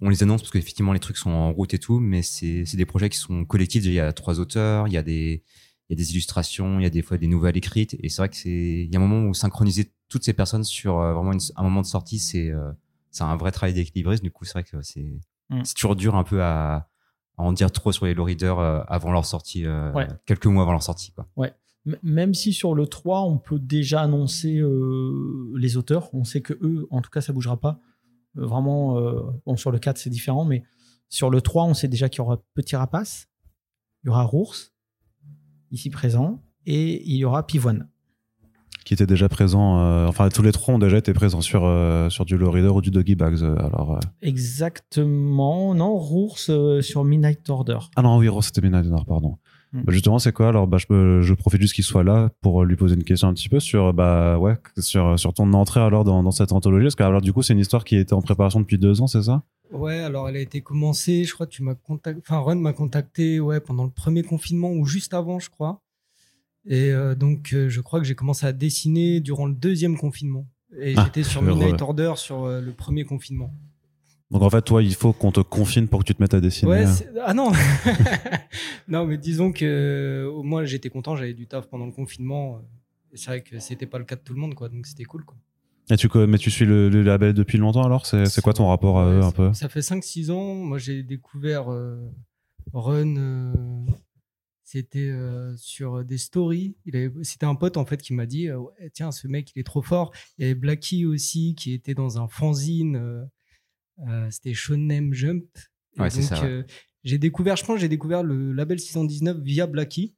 on les annonce parce qu'effectivement les trucs sont en route et tout, mais c'est des projets qui sont collectifs. Il y a trois auteurs, il y a des il y a des illustrations, il y a des fois des nouvelles écrites, et c'est vrai que c'est il y a un moment où synchroniser toutes ces personnes sur vraiment une- un moment de sortie, c'est c'est un vrai travail d'équilibriste. Du coup, c'est vrai que c'est Mm. c'est toujours dur un peu à, à en dire trop sur les low readers euh, avant leur sortie, euh, Ouais. quelques mois avant leur sortie, quoi. M- Même si sur le 3, on peut déjà annoncer euh, les auteurs, on sait que eux, en tout cas, ça bougera pas. Vraiment, bon, sur le 4, c'est différent, mais sur le 3, on sait déjà qu'il y aura Petit Rapace, il y aura Rours, ici présent, et il y aura Pivoine. Qui était déjà présent, euh, enfin, tous les trois ont déjà été présents sur, euh, sur du low reader ou du doggy bags. euh, alors, euh, Exactement, non, Rours euh, sur Midnight Order. Ah non, oui, Ross, c'était Midnight Dinner, pardon. Mm. Bah, justement, c'est quoi? Alors, bah, je, profite juste qu'il soit là pour lui poser une question un petit peu sur, bah, ouais, sur, sur ton entrée alors dans, dans cette anthologie. Parce que, alors, du coup, c'est une histoire qui était en préparation depuis deux ans, c'est ça? Ouais, alors elle a été commencée, je crois que tu m'as contacté, enfin Run m'a contacté ouais, pendant le premier confinement ou juste avant, je crois. Et euh, donc euh, je crois que j'ai commencé à dessiner durant le deuxième confinement. Et Ah, j'étais sur heureux. Midnight Order sur euh, le premier confinement. Donc, en fait, toi, il faut qu'on te confine pour que tu te mettes à dessiner. Ouais, c'est- ah non Non, mais disons que au moins j'étais content, j'avais du taf pendant le confinement. c'est vrai que c'était pas le cas de tout le monde, quoi, donc c'était cool. Quoi. Et tu, mais tu suis le, le label depuis longtemps alors? C'est quoi ton rapport à Ouais, eux un peu? Ça fait 5-6 ans. Moi, j'ai découvert euh, Run. euh, c'était euh, sur des stories. Avait- C'était un pote en fait qui m'a dit euh, Ouais, Tiens, ce mec, il est trop fort. Il y avait Blackie aussi qui était dans un fanzine. euh, C'était Shonen Jump. Ouais, c'est donc, ça, ouais. j'ai découvert, je pense, j'ai découvert le label 619 via Blackie.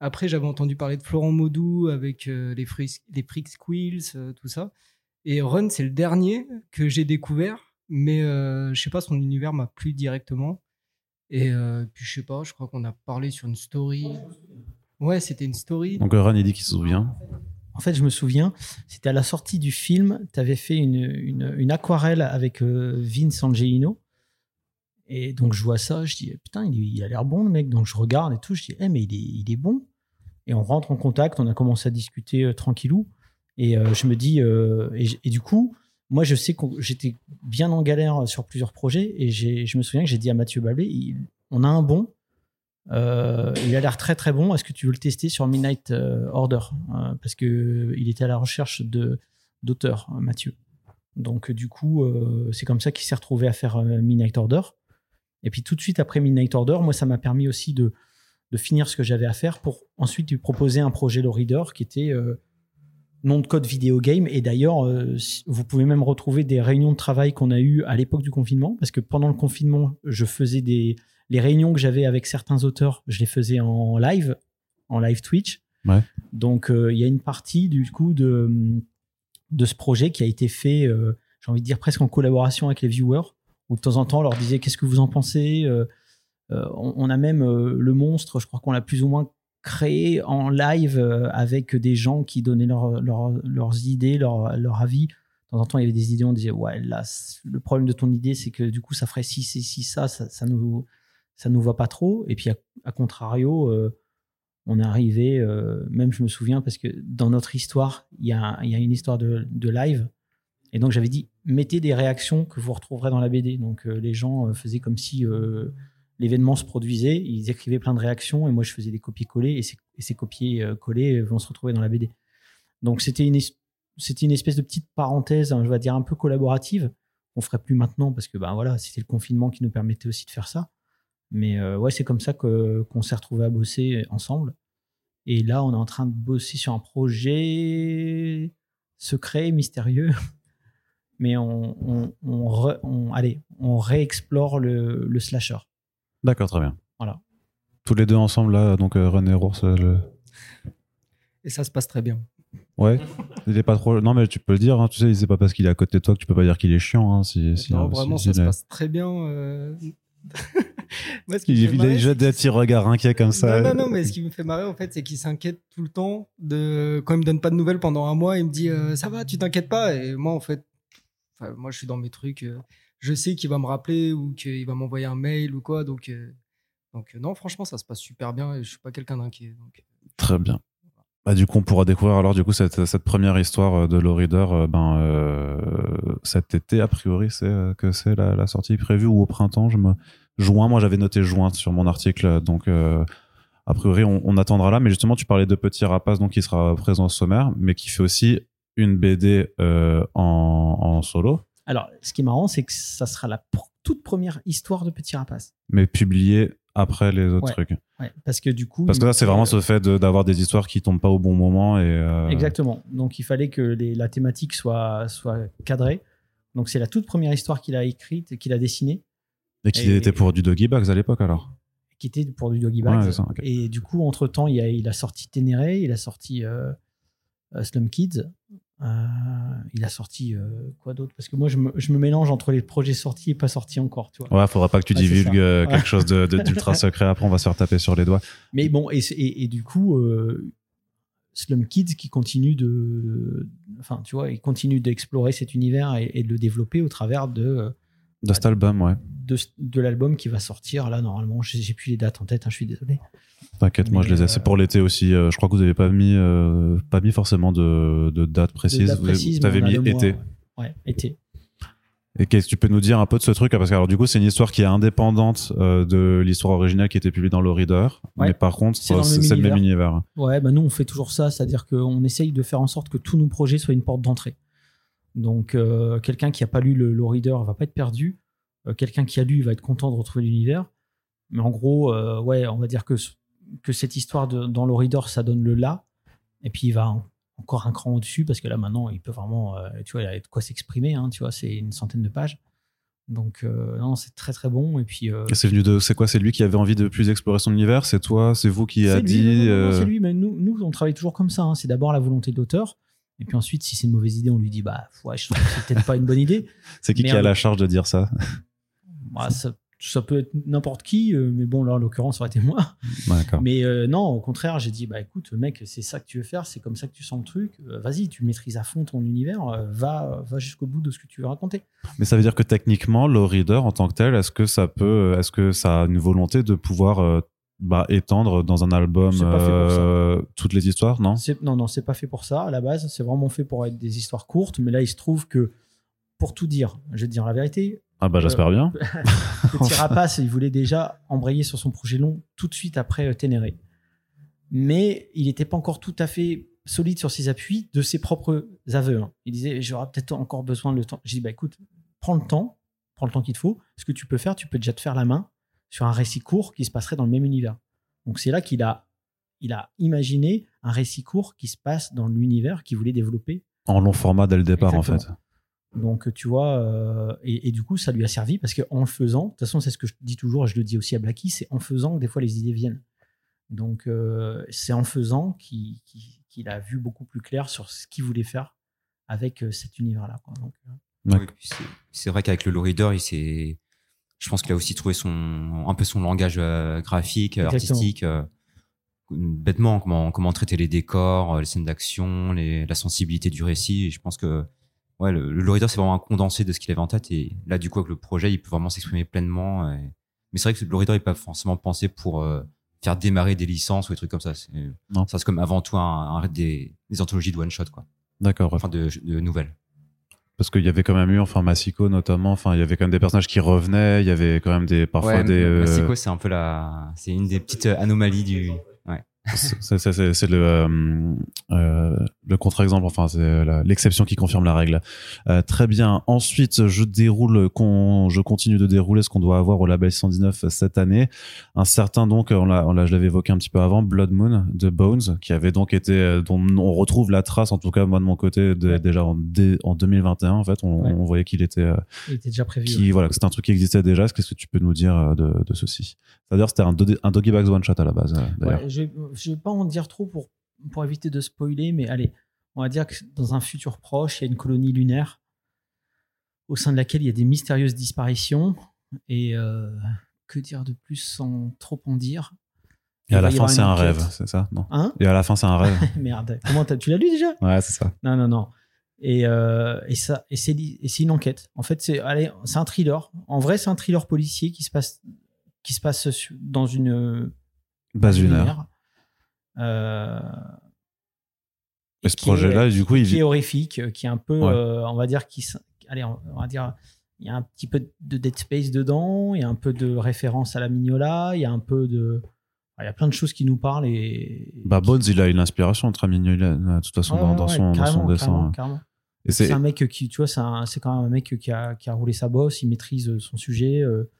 Après, j'avais entendu parler de Florent Maudou avec les, Freak, les Freak Squills, tout ça. Et Run, c'est le dernier que j'ai découvert, mais euh, je sais pas, son univers m'a plu directement. Et euh, puis je sais pas, je crois qu'on a parlé sur une story. Ouais, c'était une story. Donc, Ron, il dit qu'il se souvient. En fait, je me souviens, c'était à la sortie du film, tu avais fait une, une- une aquarelle avec euh, Vince Angelino. Et donc, je vois ça, je dis, putain, il, a l'air bon, le mec. Donc, je regarde et tout, je dis, eh, mais il est, il est bon. Et on rentre en contact, on a commencé à discuter euh, tranquillou. Et euh, je me dis, euh, et du coup, moi, je sais que j'étais bien en galère sur plusieurs projets. Et je me souviens que j'ai dit à Mathieu Bablé, on a un bon. Euh, il a l'air très très bon. Est-ce que tu veux le tester sur Midnight euh, Order Euh, Parce que euh, il était à la recherche de d'auteurs, euh, Mathieu. Donc euh, du coup, euh, c'est comme ça qu'il s'est retrouvé à faire euh, Midnight Order. Et puis tout de suite après Midnight Order, moi ça m'a permis aussi de de finir ce que j'avais à faire pour ensuite lui proposer un projet de reader qui était euh, nom de code vidéo game. Et d'ailleurs, euh, vous pouvez même retrouver des réunions de travail qu'on a eues à l'époque du confinement, parce que pendant le confinement, je faisais des les réunions que j'avais avec certains auteurs, je les faisais en live, en live Twitch. Ouais. Donc euh, il y a une partie du coup de de ce projet qui a été fait, euh, j'ai envie de dire presque en collaboration avec les viewers, où de temps en temps on leur disait qu'est-ce que vous en pensez. On, on a même le monstre, je crois qu'on l'a plus ou moins créé en live euh, avec des gens qui donnaient leur- leur- leurs idées, leur, leur avis. De temps en temps, il y avait des idées, on disait, ouais, là, le problème de ton idée, c'est que du coup, ça ferait ci, ci, ci, ça, ça, ça nous, ça nous va pas trop. Et puis, à, contrario, euh, on est arrivé, euh, même je me souviens, parce que dans notre histoire, il y a, y a une histoire de, de live. Et donc, j'avais dit, mettez des réactions que vous retrouverez dans la BD. Donc, les gens faisaient comme si l'événement se produisait, ils écrivaient plein de réactions, et moi, je faisais des copier-coller, et ces, ces copier-coller vont se retrouver dans la BD. Donc, c'était une, c'était une espèce de petite parenthèse, hein, je vais dire, un peu collaborative. On ferait plus maintenant, parce que, ben voilà, c'était le confinement qui nous permettait aussi de faire ça. Mais euh, ouais, c'est comme ça que, qu'on s'est retrouvés à bosser ensemble. Et là, on est en train de bosser sur un projet secret, mystérieux. Mais on, on- allez, on réexplore le, le slasher. D'accord, très bien. Voilà. Tous les deux ensemble, là, donc euh, René Rours, euh, le- Et ça se passe très bien. Ouais. Il est pas trop. Non, mais tu peux le dire, hein, tu sais, c'est pas parce qu'il est à côté de toi que tu peux pas dire qu'il est chiant. Hein, si, si, non, si- vraiment, si- ça se passe très bien. euh. Moi, ce qui Il, il a déjà des petits regards inquiets comme ça. Non, non, non, mais ce qui me fait marrer, en fait, c'est qu'il s'inquiète tout le temps de quand il me donne pas de nouvelles pendant un mois, il me dit euh, ça va, tu t'inquiètes pas? Et moi, en fait, moi, je suis dans mes trucs. Euh, je sais qu'il va me rappeler ou qu'il va m'envoyer un mail ou quoi. Donc, euh, donc euh, non, franchement, ça se passe super bien et je suis pas quelqu'un d'inquiet. Donc, Très bien. Bah, du coup, on pourra découvrir alors du coup cette, cette première histoire euh, de Low Reader euh, ben, euh, cet été, a priori, c'est euh, que c'est la, la sortie prévue ou au printemps. Je me... Juin, moi j'avais noté juin sur mon article, donc euh, a priori on, on attendra là. Mais justement, tu parlais de Petit Rapace, donc qui sera présent au sommaire, mais qui fait aussi une BD euh, en, en solo, Alors, ce qui est marrant, c'est que ça sera la pr- toute première histoire de Petit Rapace. mais publiée après les autres Ouais. trucs. Ouais, parce que du coup. Parce que là, c'est me- vraiment ce fait de- d'avoir des histoires qui tombent pas au bon moment et euh, Exactement. Donc, il fallait que les- la thématique soit, soit cadrée. Donc, c'est la toute première histoire qu'il a écrite, qu'il a dessinée, et qui était pour du Doggy Bags à l'époque alors. qui était pour du Doggy Bags. ça. Et du coup, entre-temps, il, a- il a sorti Ténéré, il a sorti euh, euh, Slum Kids, il a sorti euh, quoi d'autre? Parce que moi, je me, je me mélange entre les projets sortis et pas sortis encore, tu vois. Ouais, faudra pas que tu c'est divulgues euh, quelque chose d'ultra secret. Après, on va se faire taper sur les doigts. Mais bon, et, c'est- et, et du coup, euh, Slum Kids qui continue de. Enfin, tu vois, il continue d'explorer cet univers et, et de le développer au travers de, euh, De cet album, ouais. de, de l'album qui va sortir. Là, normalement, j'ai plus les dates en tête, hein, je suis désolé. T'inquiète, moi je les ai. euh, C'est pour l'été aussi. euh, je crois que vous avez pas mis, euh, pas mis forcément de, de date De précise. vous avez, vous mis mois, été. ouais. Ouais, été. Et qu'est-ce que tu peux nous dire un peu de ce truc? Parce que alors du coup, c'est une histoire qui est indépendante euh, de l'histoire originale qui était publiée dans le Reader. Ouais. Mais par contre, C'est dans le c'est même c'est le même univers. Ouais, bah nous, on fait toujours ça, c'est-à-dire qu'on essaye de faire en sorte que tous nos projets soient une porte d'entrée. Donc, euh, quelqu'un qui n'a pas lu le, le reader va pas être perdu. Euh, quelqu'un qui a lu va être content de retrouver l'univers. Mais en gros, euh, ouais, on va dire que, que cette histoire de, dans le reader, ça donne le là. Et puis, il va en- encore un cran au-dessus parce que là, maintenant, il peut vraiment, tu vois, il a de quoi s'exprimer. hein, tu vois, c'est une centaine de pages. Donc, non, c'est très très bon. Et puis, C'est venu de. C'est quoi? C'est lui qui avait envie de plus explorer son univers? C'est toi? C'est vous qui a lui, dit c'est lui, mais nous, nous, on travaille toujours comme ça. hein. C'est d'abord la volonté de l'auteur. Et puis ensuite, si c'est une mauvaise idée, on lui dit bah ouais, je trouve que c'est peut-être pas une bonne idée. C'est qui qui a la charge de dire ça Bah, ça, ça peut être n'importe qui, euh, mais bon là en l'occurrence ça aurait été moi. Mais euh, non, au contraire, j'ai dit bah écoute mec, c'est ça que tu veux faire, c'est comme ça que tu sens le truc. Euh, Vas-y, tu maîtrises à fond ton univers, va, va jusqu'au bout de ce que tu veux raconter. Mais ça veut dire que techniquement, le reader en tant que tel, est-ce que ça peut, est-ce que ça a une volonté de pouvoir euh, bah, étendre dans un album euh, toutes les histoires, non? C'est- Non, non, c'est pas fait pour ça à la base. C'est vraiment fait pour être des histoires courtes. Mais là, il se trouve que pour tout dire, je vais te dire la vérité, Ah bah j'espère bien. Petit Rapace, il voulait déjà embrayer sur son projet long tout de suite après euh, Ténéré. Mais il n'était pas encore tout à fait solide sur ses appuis de ses propres aveux. hein. Il disait J'aurai peut-être encore besoin de temps. J'ai dit Bah écoute, prends le temps, prends le temps qu'il te faut. Ce que tu peux faire, tu peux déjà te faire la main sur un récit court qui se passerait dans le même univers. Donc c'est là qu'il a, il a imaginé un récit court qui se passe dans l'univers qu'il voulait développer En long format dès le départ, en fait. Donc, tu vois, euh, et, et du coup, ça lui a servi parce qu'en le faisant, de toute façon, c'est ce que je dis toujours, et je le dis aussi à Blacky, c'est en faisant que des fois les idées viennent. Donc, euh, c'est en faisant qu'il a vu beaucoup plus clair sur ce qu'il voulait faire avec euh, cet univers-là. quoi. Donc, Ouais. Ouais, puis c'est- c'est vrai qu'avec le low reader, il s'est, je pense qu'il a aussi trouvé son, un peu son langage euh, graphique, Exactement. artistique, euh, bêtement, comment, comment traiter les décors, euh, les scènes d'action, les, la sensibilité du récit. Et je pense que, ouais, le, le c'est vraiment un condensé de ce qu'il avait en tête. Et là, du coup, avec le projet, il peut vraiment s'exprimer pleinement. Et Mais c'est vrai que le reader n'est pas forcément pensé pour euh, faire démarrer des licences ou des trucs comme ça. C'est- Non. Ça c'est comme avant tout un, un- des, des anthologies de one shot quoi. D'accord. ouais. Enfin de, de nouvelles. Parce qu'il y avait quand même eu, enfin, Massico notamment, enfin, il y avait quand même des personnages qui revenaient, il y avait quand même des, parfois ouais, des. euh, Massico, c'est un peu la, c'est une des petites anomalies du. C'est le, euh, euh, le contre-exemple, enfin, c'est la- l'exception qui confirme la règle. Euh, très bien. Ensuite, je déroule, je continue de dérouler ce qu'on doit avoir au label 119 cette année. Un certain, donc, on on je l'avais évoqué un petit peu avant, Blood Moon de Bones, qui avait donc été, euh, dont on retrouve la trace, en tout cas, moi de mon côté, de- Ouais. déjà en, dé- en 2021, en fait, on, Ouais. on voyait qu'il était, euh, Il était déjà prévu. qui, voilà, que c'était un truc qui existait déjà. Qu'est-ce que tu peux nous dire euh, de, de ceci? C'est-à-dire, c'était un, un Doggy Bags One Shot à la base, euh. Ouais, je ne vais pas en dire trop pour, pour éviter de spoiler, mais allez, on va dire que dans un futur proche, il y a une colonie lunaire au sein de laquelle il y a des mystérieuses disparitions. Et euh, que dire de plus sans trop en dire? Et à la fin, c'est un rêve, c'est ça? Non. Hein? Et à la fin, c'est un rêve. Merde, comment tu l'as lu déjà? Ouais, c'est ça. Non, non, non. Et, euh, et, ça, et c'est une enquête. En fait, c'est un thriller. En vrai, c'est un thriller policier qui se passe, qui se passe dans une Base lunaire. Euh, Et ce projet-là, du coup, il qui est horrifique, euh, qui est un peu, Ouais. euh, on va dire, qui, allez, on on va dire, il y a un petit peu de Dead Space dedans, il y a un peu de référence à la Mignola, il y a un peu de, il y a plein de choses qui nous parlent et. Bah, Bones, il a une inspiration très mignonne, de toute façon, Ouais, dans, ouais, dans ouais, son, dans son carrément, dessin. carrément, ouais. carrément. Et c'est. Un mec qui, tu vois, c'est quand même un mec qui a, qui a roulé sa bosse, il maîtrise son sujet, euh,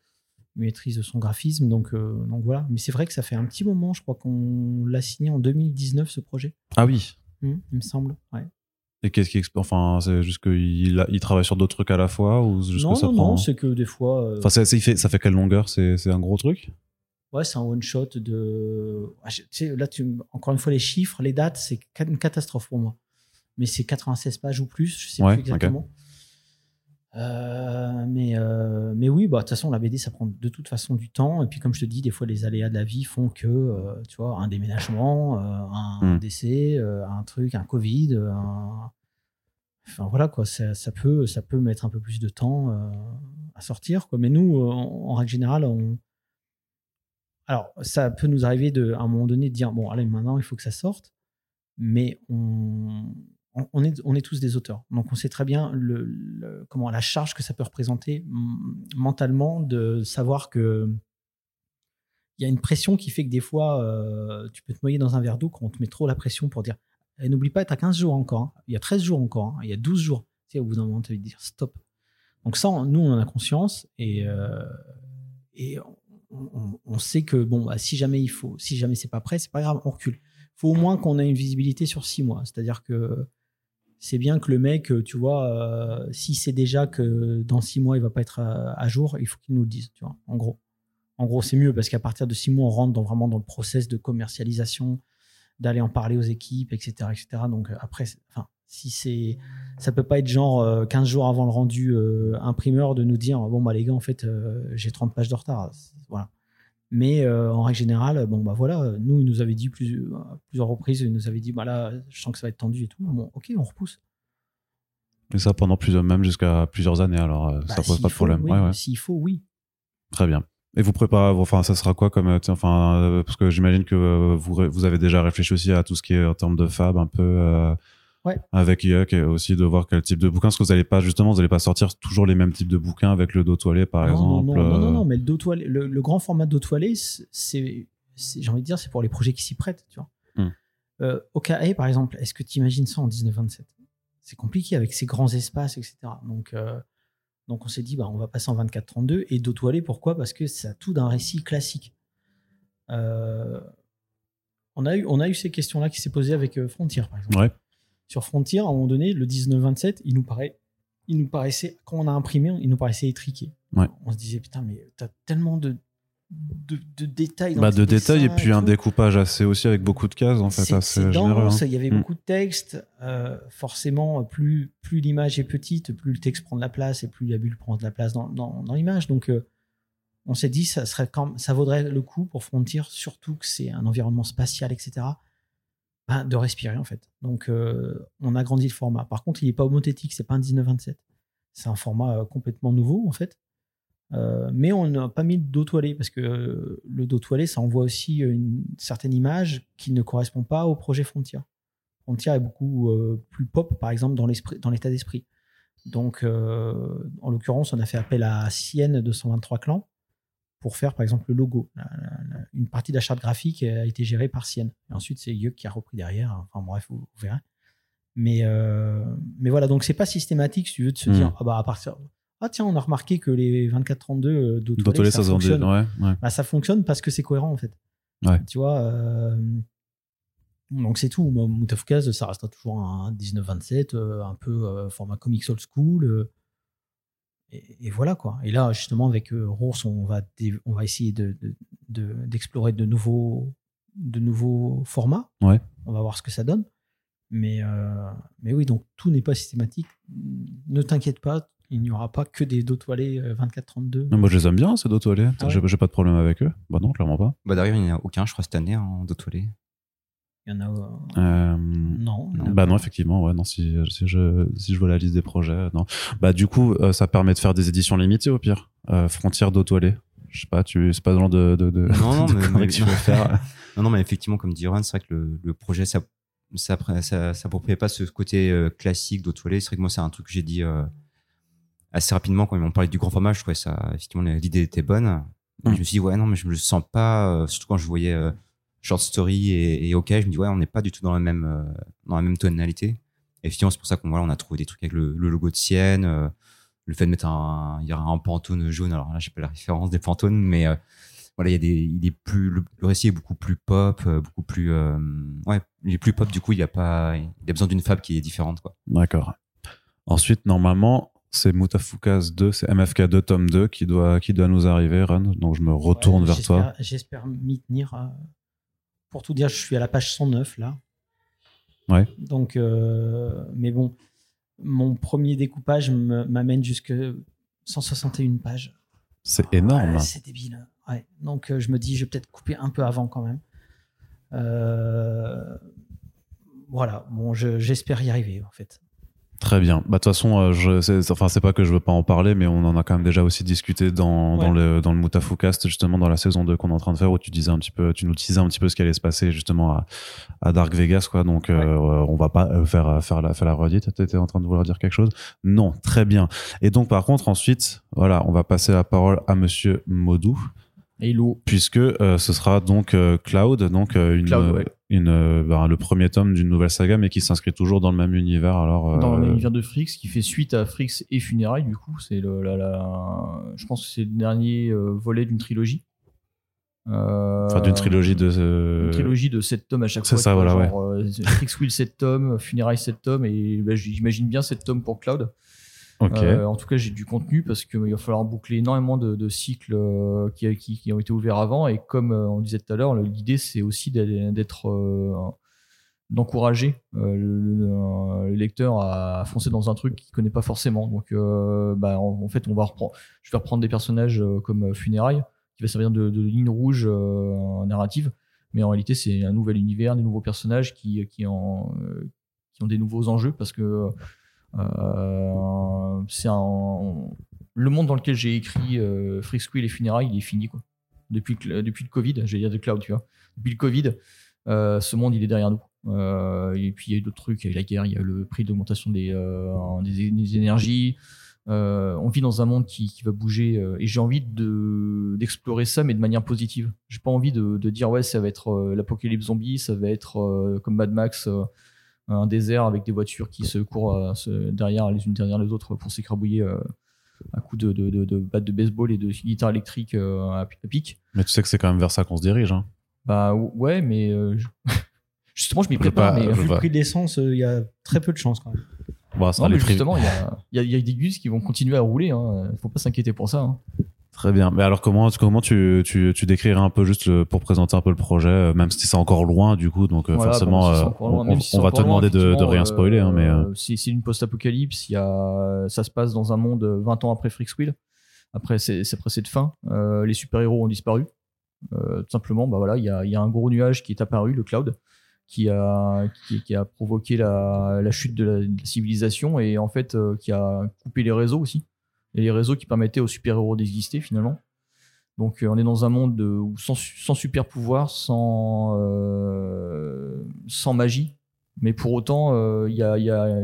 maîtrise son graphisme, donc, euh, donc voilà. Mais c'est vrai que ça fait un petit moment, je crois qu'on l'a signé en 2019 ce projet, Ah oui. Hmm, il me semble. Ouais. Et qu'est-ce qui. exp- Enfin, c'est juste qu'il il travaille sur d'autres trucs à la fois ou juste Non, que ça non, prend. non, c'est que des fois. euh, Enfin, il fait, ça fait quelle longueur? C'est un gros truc? Ouais, c'est un one shot de. Ah, je- tu sais, là, tu... encore une fois, les chiffres, les dates, c'est une catastrophe pour moi. Mais c'est 96 pages ou plus, je sais Ouais, plus exactement. Euh, mais, euh, mais oui, bah, de toute façon, la BD, ça prend de toute façon du temps. Et puis, comme je te dis, des fois, les aléas de la vie font que, euh, tu vois, un déménagement, un Mm. décès, un truc, un Covid, un... Enfin, voilà, quoi. Ça, ça peut, ça peut mettre un peu plus de temps à sortir, quoi. Mais nous, en, en règle générale, on. Alors, ça peut nous arriver de, à un moment donné de dire bon, allez, maintenant, il faut que ça sorte. Mais on, on, est, on est tous des auteurs. Donc, on sait très bien le, comment, la charge que ça peut représenter mentalement de savoir que il y a une pression qui fait que des fois, euh, tu peux te noyer dans un verre d'eau quand on te met trop la pression pour dire Eh, n'oublie pas, tu as 15 jours encore, hein. il y a 13 jours encore, hein. il y a 12 jours. Tu sais, au bout d'un moment, tu dire stop. Donc, ça, on- nous, on en a conscience et, euh, et on sait que bon, bah, si jamais il faut, si jamais c'est pas prêt, c'est pas grave, on recule. Il faut au moins qu'on ait une visibilité sur 6 mois. C'est-à-dire que c'est bien que le mec, euh, tu vois, euh, s'il sait déjà que dans 6 mois, il va pas être à, à jour, il faut qu'il nous le dise, tu vois, en gros. En gros, c'est mieux parce qu'à partir de 6 mois, on rentre dans, vraiment dans le process de commercialisation, d'aller en parler aux équipes, etc. etc. Donc euh, après, c'est- enfin, si c'est. Ça peut pas être genre euh, 15 jours avant le rendu euh, imprimeur de nous dire bon, bah les gars, en fait, euh, j'ai 30 pages de retard. Voilà. Mais euh, en règle générale, bon, bah voilà, nous, il nous avait dit plus, à plusieurs reprises, il nous avait dit bah là, je sens que ça va être tendu et tout. Bon, ok, on repousse. Et ça pendant plusieurs, même jusqu'à plusieurs années, alors euh, Bah, ça pose pas de faut, problème. oui, Ouais, ouais. S'il faut, oui. Très bien. Et vous préparez, enfin, ça sera quoi comme, euh, enfin, euh, parce que j'imagine que euh, vous, vous avez déjà réfléchi aussi à tout ce qui est en termes de fab, un peu, euh, Ouais. avec Yuck, et aussi de voir quel type de bouquin, parce que vous allez pas, justement, vous allez pas sortir toujours les mêmes types de bouquins avec le dos toilé, par non, exemple. non, non, non, euh, non, mais le, dos toilé- le, le grand format dos toilé, c'est, j'ai envie de dire, c'est pour les projets qui s'y prêtent. Tu vois. Hmm. Euh, OKA, par exemple, est-ce que tu imagines ça en 1927 C'est compliqué avec ces grands espaces, etc. Donc, euh, donc on s'est dit, bah, on va passer en 24-32. Et dos toilé, pourquoi? Parce que ça a tout d'un récit classique. Euh, on, a eu, on a eu ces questions-là qui s'est posées avec Frontier, par exemple Ouais. Sur Frontier, à un moment donné, le 19-27, il nous paraît, il nous paraissait, quand on a imprimé, il nous paraissait étriqué. Ouais. On se disait, putain, mais t'as tellement de, de, de détails dans Bah, de détails et puis un tout. découpage assez aussi avec beaucoup de cases, en fait, assez généreux. hein. il y avait Mm. beaucoup de texte. euh, forcément, plus, plus l'image est petite, plus le texte prend de la place et plus la bulle prend de la place dans, dans, dans l'image. Donc, euh, on s'est dit, ça, serait quand, ça vaudrait le coup pour Frontier, surtout que c'est un environnement spatial, etc., ben, de respirer, en fait. Donc, euh, on a grandi le format. Par contre, il n'est pas homothétique, c'est pas un 1927. C'est un format euh, complètement nouveau, en fait. Euh, mais on n'a pas mis le dos toilé parce que euh, le dos toilé, ça envoie aussi une certaine image qui ne correspond pas au projet Frontier. Frontier est beaucoup plus pop, par exemple, dans dans l'état d'esprit. Donc, en l'occurrence, on a fait appel à Sienne 223 clans pour faire, par exemple, le logo. Une partie de la charte graphique a été gérée par Sienne. Et ensuite, c'est Yuk qui a repris derrière. Enfin, bref, vous, vous verrez. Mais, euh, mais voilà, donc c'est pas systématique, si tu veux, de se Hmm. dire, ah bah, à partir. Ah tiens, on a remarqué que les 24-32 euh, D'autolé, ça, fonctionne. Ouais, ouais. Bah, ça fonctionne parce que c'est cohérent en fait. Ouais. Tu vois, euh, donc c'est tout. Moi, Moutafukaz, ça restera toujours un 19-27, euh, un peu format comics old school. Euh, et, et voilà quoi. Et là, justement, avec euh, Rours, on va, on va essayer de- de- de- d'explorer de, nouveaux, de nouveaux formats. Ouais. On va voir ce que ça donne. Mais, euh, mais oui, donc tout n'est pas systématique. Ne t'inquiète pas, il n'y aura pas que des dos toilés euh, 24-32. Mais Moi, je les aime bien, ces d'autolé. Ah ouais J'ai pas de problème avec eux. Bah non, clairement pas. Bah d'ailleurs, il n'y en a aucun, je crois, cette année en d'autolé. Il y en a. euh, Euh, non. a Bah pas. non, effectivement, ouais, non, si, si, je, si je vois la liste des projets, non. Bah du coup, euh, ça permet de faire des éditions limitées au pire. Euh, Frontières d'autoilé. Je sais pas, tu, c'est pas le genre de, de, de, Non, non, de mais- conneries mais- que tu veux faire. Non, non, mais effectivement, comme dit Ron, c'est vrai que le, le projet, ça, ça, ça, s'appropriait pas ce côté euh, classique d'autoilé. C'est vrai que moi, c'est un truc que j'ai dit euh, assez rapidement quand ils m'ont parlé du grand format. Je trouvais ça, effectivement, l'idée était bonne. Mais Mm. Je me suis dit, ouais, non, mais je me le sens pas, euh, surtout quand je voyais euh, Short Story et, et OK, je me dis, ouais, on n'est pas du tout dans la même, euh, dans la même tonalité. Et effectivement, c'est pour ça qu'on voilà, on a trouvé des trucs avec le, le logo de Sienne, euh, le fait de mettre un, il y aura un pantone jaune. Alors là, j'ai pas la référence des pantones, mais euh, voilà, il y a des, il est plus, le, le récit est beaucoup plus pop, euh, beaucoup plus, euh, ouais, il est plus pop. Du coup, il y a pas, il a besoin d'une fable qui est différente, quoi. D'accord. Ensuite, normalement, c'est Mutafukaz 2, c'est MFK 2, tome 2 qui doit, qui doit nous arriver, Ron. Donc je me retourne Ouais, vers toi. J'espère m'y tenir. Pour tout dire, je suis à la page 109 là. Ouais. Donc, euh, mais bon, mon premier découpage m'amène jusque 161 pages. C'est énorme. Ouais, c'est débile. Ouais. Donc, euh, je me dis, je vais peut-être couper un peu avant quand même. Euh, Voilà. Bon, je- j'espère y arriver en fait. Très bien. Bah, de toute façon, euh, je, c'est, enfin, c'est pas que je veux pas en parler, mais on en a quand même déjà aussi discuté dans, dans Ouais. le, dans le Mutafukast, justement, dans la saison 2 qu'on est en train de faire, où tu disais un petit peu, tu nous disais un petit peu ce qui allait se passer, justement, à, à Dark Vegas, quoi. Donc, euh, on va pas euh, faire, faire la, faire la redite. T'étais en train de vouloir dire quelque chose? Non. Très bien. Et donc, par contre, ensuite, voilà, on va passer la parole à monsieur Modou, Puisque euh, ce sera donc euh, Cloud, donc euh, une, Cloud, ouais. une, bah, le premier tome d'une nouvelle saga, mais qui s'inscrit toujours dans le même univers. Alors, Dans l'univers de Frix, qui fait suite à Frix et Funérailles, du coup. C'est le, la, la- je pense que c'est le dernier volet d'une trilogie. Enfin, d'une trilogie de. Une trilogie de 7 tomes à chaque c'est fois. ça, tu vois, voilà, genre, euh, Frix Will 7 tomes, Funérailles 7 tomes, et bah, j'imagine bien 7 tomes pour Cloud. Euh, en tout cas, j'ai du contenu parce qu'il va falloir boucler énormément de, cycles euh, qui, ont été ouverts avant. Et comme euh, on disait tout à l'heure, l'idée c'est aussi d'être- d'encourager le, le- le lecteur à foncer dans un truc qu'il connaît pas forcément. Donc, bah, en, fait, on va reprendre. Je vais reprendre des personnages comme Funérailles qui va servir de, ligne rouge narrative. Mais en réalité, c'est un nouvel univers, des nouveaux personnages qui, qui, ont des nouveaux enjeux parce que c'est un le monde dans lequel j'ai écrit euh, Freak et Funérailles, il est fini quoi. Depuis depuis le Covid, j'allais dire de Cloud, tu vois. Depuis le Covid, euh, ce monde il est derrière nous. Euh, et puis il y a eu d'autres trucs, il y a eu la guerre, il y a eu le prix d'augmentation des, euh, des, énergies. Euh, on vit dans un monde qui, qui va bouger euh, et j'ai envie de d'explorer ça mais de manière positive. J'ai pas envie de, de dire ouais ça va être euh, l'apocalypse zombie, ça va être euh, comme Mad Max. Euh, un désert avec des voitures qui se courent euh, se- derrière les unes derrière les autres pour s'écrabouiller euh, à coups de, de, de, de battes de baseball et de guitare électrique euh, à, à pic. Mais tu sais que c'est quand même vers ça qu'on se dirige. Hein. Bah ouais, mais euh, je- justement, je m'y prépare. pas- mais, Vu pas. le prix de l'essence, euh, il y a très peu de chances quand même. Bon, ça non, mais justement, il y a, il y, a, il y a des gus qui vont continuer à rouler. Hein. Faut pas s'inquiéter pour ça. hein. Très bien. Mais alors, comment, comment tu, tu, tu décrirais un peu juste le- pour présenter un peu le projet, euh, même si c'est encore loin du coup, donc euh, Voilà, forcément, euh, loin, on, si va te demander de, de rien spoiler, hein, mais. euh, euh, c'est une post-apocalypse. Il y a, ça se passe dans un monde 20 ans après Freaks Wheel. Après, c'est après cette fin. Euh, les super-héros ont disparu. Euh, tout simplement, bah voilà, il y a, y a un gros nuage qui est apparu, le cloud, qui a, qui, qui a provoqué la, la chute de la, de la civilisation et en fait euh, qui a coupé les réseaux aussi. Et les réseaux qui permettaient aux super-héros d'exister finalement. Donc euh, on est dans un monde sans, su- sans super pouvoir, euh, sans magie, mais pour autant euh, il y, a,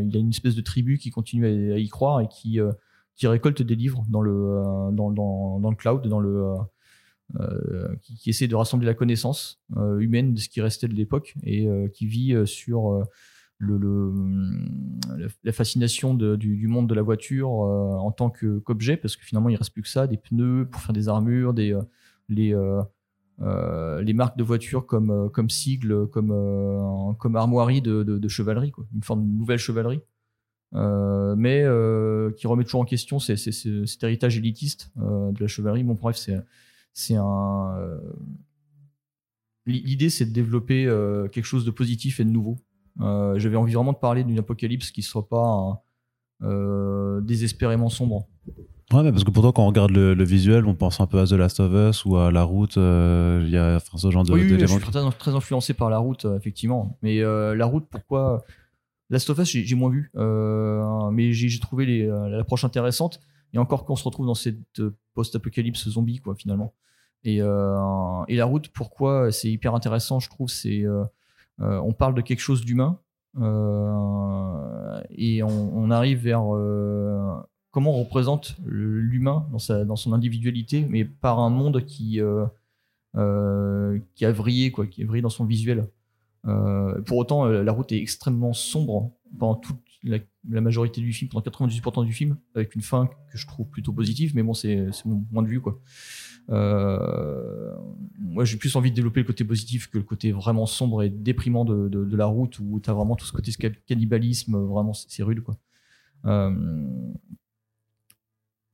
une espèce de tribu qui continue à, y croire et qui, récolte des livres dans le, cloud, dans le, qui, essaie de rassembler la connaissance humaine de ce qui restait de l'époque et qui vit sur la- fascination du, monde de la voiture euh, en tant qu'objet, parce que finalement il reste plus que ça, des pneus pour faire des armures, des, euh, les, euh, les marques de voitures comme, comme sigle, comme, comme armoirie de, chevalerie, quoi. une forme de nouvelle chevalerie. Mais qui remet toujours en question cet héritage élitiste de la chevalerie. Bon, bref, c'est un. L'idée, c'est de développer quelque chose de positif et de nouveau. Euh, J'avais envie vraiment de parler d'une apocalypse qui ne soit pas euh, désespérément sombre. Ouais, mais parce que pourtant, quand on regarde le, le visuel, on pense un peu à The Last of Us ou à La Route. euh, Il y a enfin, ce genre de- oui, oui, je suis très, très influencé par la route, effectivement. Mais la route, pourquoi Last of Us, j'ai moins vu. Mais j'ai trouvé l'approche intéressante. Et encore qu'on se retrouve dans cette post-apocalypse zombie, quoi, finalement. Et, euh, et la route, pourquoi c'est hyper intéressant, je trouve, c'est. euh, on parle de quelque chose d'humain. euh, et on, arrive vers euh, comment on représente l'humain dans, dans son individualité, mais par un monde qui, euh, euh, qui a vrillé, quoi, qui a dans son visuel. Euh, pour autant, euh, la route est extrêmement sombre pendant toute la, majorité du film, pendant 98% du film, avec une fin que je trouve plutôt positive, mais bon, c'est c'est mon point de vue, quoi. Euh, moi, j'ai plus envie de développer le côté positif que le côté vraiment sombre et déprimant de, de, la route, où tu as vraiment tout ce côté cannibalisme, vraiment, c'est rude, quoi. Euh,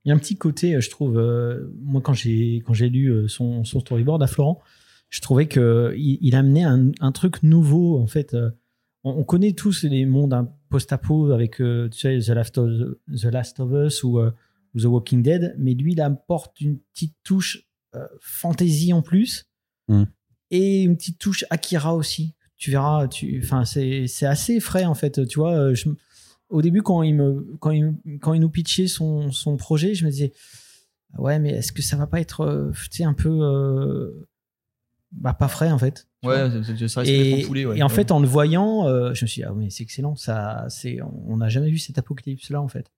Il y a un petit côté, euh, je trouve, euh, moi quand j'ai quand j'ai lu euh, son, son storyboard à Florent, je trouvais que il, amenait un, truc nouveau en fait. euh, on, on connaît tous les mondes post-apo avec euh, tu sais, The Last of, The Last of Us ou, euh, ou The Walking Dead, mais lui il apporte une petite touche euh, fantasy en plus Mm. et une petite touche Akira aussi. Tu verras, tu, enfin c'est c'est assez frais en fait. Tu vois, euh, je, au début, quand il, me, quand il, quand il nous pitchait son, son projet, je me disais, ouais, mais est-ce que ça va pas être euh, tu sais, un peu. euh, bah, pas frais, en fait? Ouais, ça- reste Et, poulet, ouais. et en Ouais. fait, en le voyant, euh, je me suis dit, ah, mais c'est excellent. Ça, c'est, on n'a jamais vu cet apocalypse-là, en fait.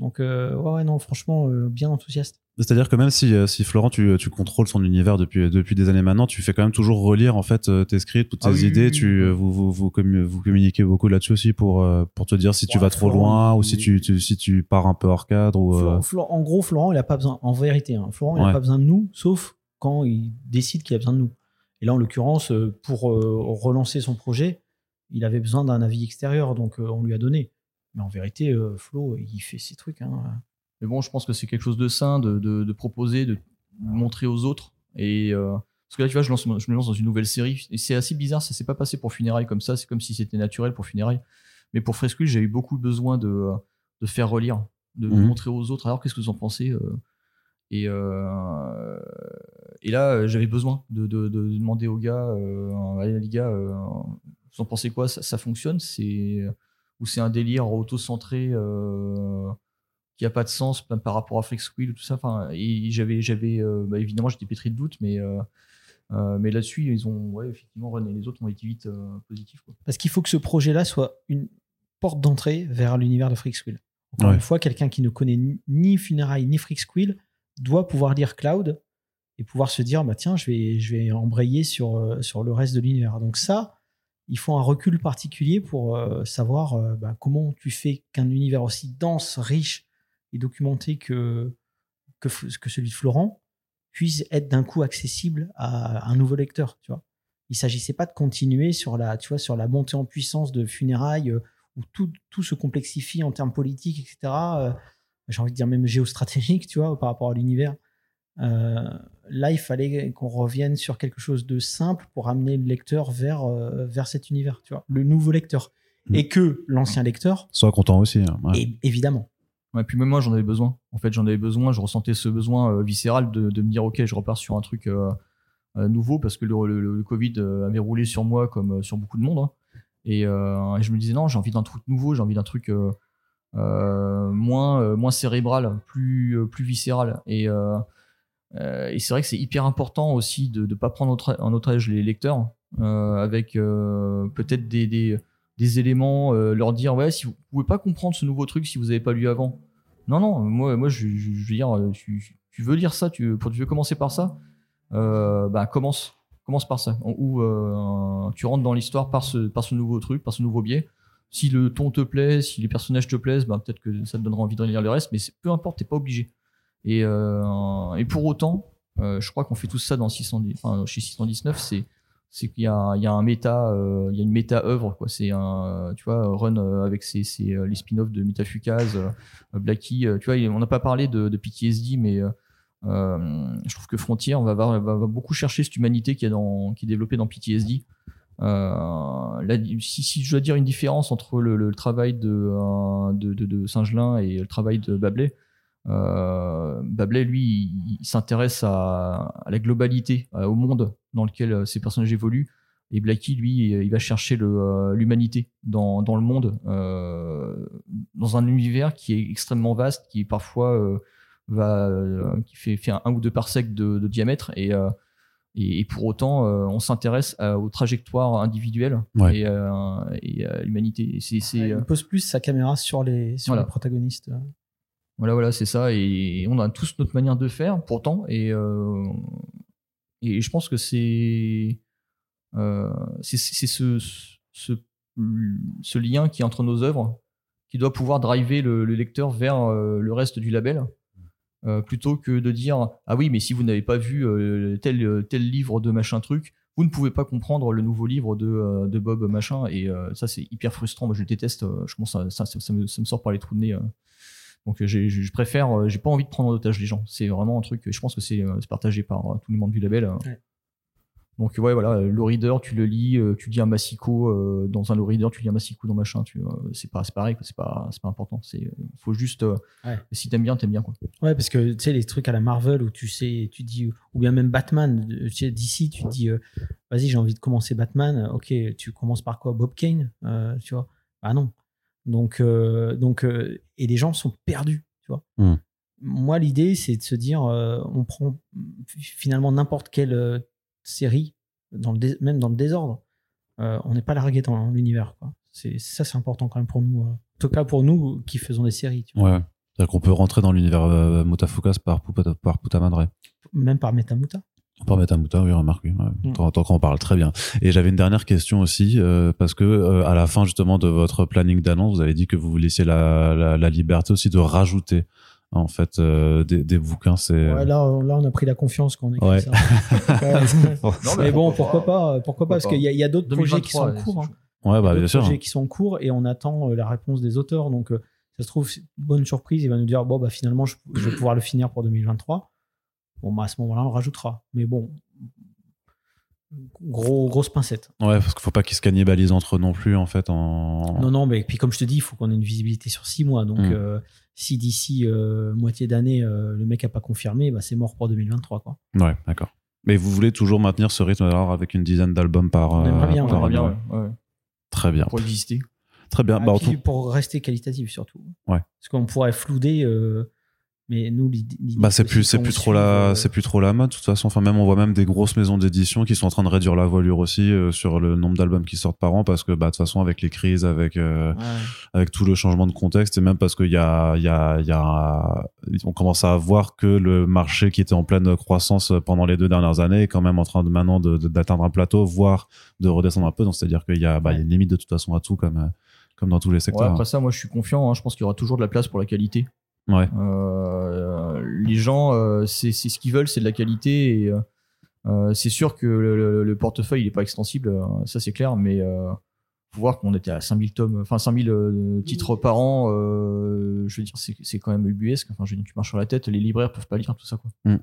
Donc, euh, ouais, non, franchement, euh, bien enthousiaste. C'est-à-dire que même si, euh, si Florent, tu, tu contrôles son univers depuis, depuis des années maintenant, tu fais quand même toujours relire en fait tes scripts, toutes tes Ah oui, idées. oui, tu, oui. vous, vous, vous, commu- vous communiquez beaucoup là-dessus aussi pour, pour te dire si tu vas trop loin ou si tu, tu- si tu pars un peu hors cadre. Ou, Florent- Florent- en gros, Florent, il a pas besoin, en vérité, hein, Florent, il n'a Ouais. pas besoin de nous, sauf quand il décide qu'il a besoin de nous. Et là, en l'occurrence, pour relancer son projet, il avait besoin d'un avis extérieur, donc on lui a donné. Mais en vérité, euh, Flo, il fait ses trucs. hein. Mais bon, je pense que c'est quelque chose de sain de, de, de proposer, de montrer aux autres. Et euh, parce que là, tu vois, je, lance, je me lance dans une nouvelle série. Et c'est assez bizarre, ça s'est pas passé pour Funérailles comme ça. C'est comme si c'était naturel pour Funérailles. Mais pour Fresquil, j'ai eu beaucoup besoin de, de faire relire, de Mhm. montrer aux autres. Alors, qu'est-ce que vous en pensez euh, et, euh, et là, j'avais besoin de, de, de demander aux gars, euh, allez les gars, euh, vous en pensez quoi? Ça, ça fonctionne? C'est ou c'est un délire auto-centré euh, qui a pas de sens même par rapport à Flex Wheel ou tout ça. Enfin, et j'avais, j'avais, euh, bah, évidemment, j'étais pétri de doutes, mais euh, euh, mais là-dessus, ils ont, ouais, effectivement, Ron et les autres ont été vite euh, positifs. Quoi. Parce qu'il faut que ce projet-là soit une porte d'entrée vers l'univers de Freaksquill. Encore Ouais. une fois, quelqu'un qui ne connaît ni- ni Funérailles ni Freaksquill doit pouvoir lire Cloud et pouvoir se dire bah tiens, je vais, je vais embrayer sur, sur le reste de l'univers. Donc ça, il faut un recul particulier pour euh, savoir euh, bah, comment tu fais qu'un univers aussi dense, riche et documenté que, celui de Florent puisse être d'un coup accessible à un nouveau lecteur, tu vois. Il s'agissait pas de continuer sur la, sur la montée en puissance de funérailles euh, où tout, tout se complexifie en termes politiques, etc. J'ai envie de dire même géostratégique, tu vois, par rapport à l'univers. Là, il fallait qu'on revienne sur quelque chose de simple pour amener le lecteur vers, euh, vers cet univers, tu vois, le nouveau lecteur. Mm. Et que l'ancien lecteur, Sois content aussi. hein, ouais. et évidemment, Ouais, puis même moi, j'en avais besoin. En fait, j'en avais besoin. Je ressentais ce besoin euh, viscéral de, de me dire, ok, je repars sur un truc euh, euh, nouveau parce que le, le- le Covid avait roulé sur moi comme euh, sur beaucoup de monde. hein. Et, euh, et je me disais, non, j'ai envie d'un truc nouveau, j'ai envie d'un truc euh, euh, moins euh, moins cérébral, plus euh, plus viscéral. Et euh, et c'est vrai que c'est hyper important aussi de ne pas prendre en otage les lecteurs euh, avec euh, peut-être des, éléments, leur dire ouais si vous pouvez pas comprendre ce nouveau truc si vous avez pas lu avant. Non non, moi moi je, veux dire tu, veux lire ça, tu, tu veux commencer par ça, bah commence commence par ça ou tu rentres dans l'histoire par ce par ce nouveau truc, par ce nouveau biais. Si le ton te plaît, si les personnages te plaisent, bah, peut-être que ça te donnera envie de lire le reste, mais peu importe, t'es pas obligé. Et, euh, et pour autant, euh, je crois qu'on fait tout ça dans 610, enfin, chez 619, c'est qu'il y a, euh, une méta œuvre. C'est un, Run avec les spin-offs de Metafukaz, euh, Blackie. on n'a pas parlé de, de PTSD, mais je trouve que Frontier, on va, beaucoup chercher cette humanité qui est développée dans PTSD. Là, si, je dois dire une différence entre le, travail de, de, de, de Singelin et le travail de Bablé, euh, Bablé, lui, il, il s'intéresse à, à la globalité, euh, au monde dans lequel euh, ces personnages évoluent. Et Blackie, lui, il va chercher euh, l'humanité dans, dans le monde, euh, dans un univers qui est extrêmement vaste, qui parfois euh, va, euh, qui fait, fait un, un ou deux parsecs de, de diamètre. Et, euh, et, et pour autant, euh, on s'intéresse aux trajectoires individuelles Ouais. et, euh, et à l'humanité. Euh, Il pose plus sa caméra sur les, sur Voilà. les protagonistes. Voilà, voilà, c'est ça. Et on a tous notre manière de faire, pourtant. Et, euh, et je pense que c'est euh, c'est ce, ce, ce lien qui est entre nos œuvres qui doit pouvoir driver le, le lecteur vers euh, le reste du label. euh, plutôt que de dire ah oui mais si vous n'avez pas vu tel tel livre de machin truc vous ne pouvez pas comprendre le nouveau livre de, de Bob machin et ça c'est hyper frustrant moi je le déteste je à, ça, ça, ça me, ça me sort par les trous de nez. Donc euh, j'ai- je préfère euh, j'ai pas envie de prendre en otage les gens c'est vraiment un truc je pense que c'est euh, c'est partagé par tous les membres du label. Ouais. donc ouais voilà le reader tu le lis tu lis un massico dans un low reader tu lis un massico dans machin tu c'est pas c'est pareil c'est pas c'est pas important c'est faut juste Ouais. si t'aimes bien t'aimes bien quoi Ouais, parce que tu sais, les trucs à la Marvel où tu sais, tu dis, ou bien même Batman, tu sais, d'ici, tu te dis, euh, vas-y, j'ai envie de commencer Batman. Ok, tu commences par quoi Bob Kane euh, Tu vois? Ah non. Donc, euh, donc euh, et les gens sont perdus, tu vois. Hmm. Moi, l'idée, c'est de se dire, euh, on prend finalement n'importe quelle série, dans le dés- même dans le désordre. On n'est pas largué dans l'univers. quoi. C'est ça, c'est important quand même pour nous. En tout cas, pour nous qui faisons des séries. Tu vois. Ouais. C'est-à-dire qu'on peut rentrer dans l'univers Mutafukas par, Pupa- par Putamadre. Même par Metamuta. Par Metamuta, oui, remarque, oui. Ouais. Mm. Tant, tant qu'on parle, très bien. Et j'avais une dernière question aussi, euh, parce que euh, à la fin justement de votre planning d'annonce, vous avez dit que vous vous laissiez la, la, la liberté aussi de rajouter en fait euh, des, des bouquins. C'est Ouais, là, on- là, on a pris la confiance quand on écrit Ouais. ça. Mais bon, pourquoi pas, pourquoi pas, parce pas. qu'il y a, il y a d'autres projets qui sont en 2023, cours. hein. ouais, Il y a bah bien d'autres sûr. projets qui sont en cours et on attend la réponse des auteurs. Donc, ça se trouve, bonne surprise. Il va nous dire, bon, bah, finalement, je, je vais pouvoir le finir pour 2023. Bon, bah, à ce moment-là, on rajoutera. Mais bon, gros, grosse pincette. Ouais, parce qu'il faut pas qu'ils se cannibalisent entre eux non plus en fait. En... Non, non, mais puis comme je te dis, il faut qu'on ait une visibilité sur six mois. Donc, Mm. euh, si d'ici euh, moitié d'année, euh, le mec a pas confirmé, bah, c'est mort pour 2023. Quoi. Ouais, d'accord. Mais vous voulez toujours maintenir ce rythme alors avec une dizaine d'albums par. On aimerait bien, par on J'aimerais année, bien ouais. ouais, ouais, Très bien. pour exister Très bien. Ah, Bah, puis tout- pour rester qualitatif surtout. Ouais. Parce qu'on pourrait flouder, euh, mais nous, Bah c'est plus c'est plus trop la euh, c'est plus trop la mode de toute façon enfin même on voit même des grosses maisons d'édition qui sont en train de réduire la voilure aussi euh, sur le nombre d'albums qui sortent par an parce que bah de toute façon avec les crises avec euh, ouais. avec tout le changement de contexte et même parce qu'il y a il y a il y a on commence à voir que le marché qui était en pleine croissance pendant les deux dernières années est quand même en train de maintenant de- de- d'atteindre un plateau voire de redescendre un peu donc c'est à dire qu'il y a bah il y a une limite de toute façon à tout comme euh, comme dans tous les Ouais, secteurs après ça moi je suis confiant hein. je pense qu'il y aura toujours de la place pour la qualité ouais Euh, les gens, euh, c'est c'est ce qu'ils veulent, c'est de la qualité. Et, euh, euh, c'est sûr que le, le- le portefeuille il est pas extensible, euh, ça c'est clair, mais euh, faut voir qu'on était à 5000 tomes, enfin 5000 euh, titres par an. euh, je veux dire, c'est c'est quand même ubuesque. Enfin, je veux dire, tu marches sur la tête, les libraires peuvent pas lire tout ça quoi. Mm.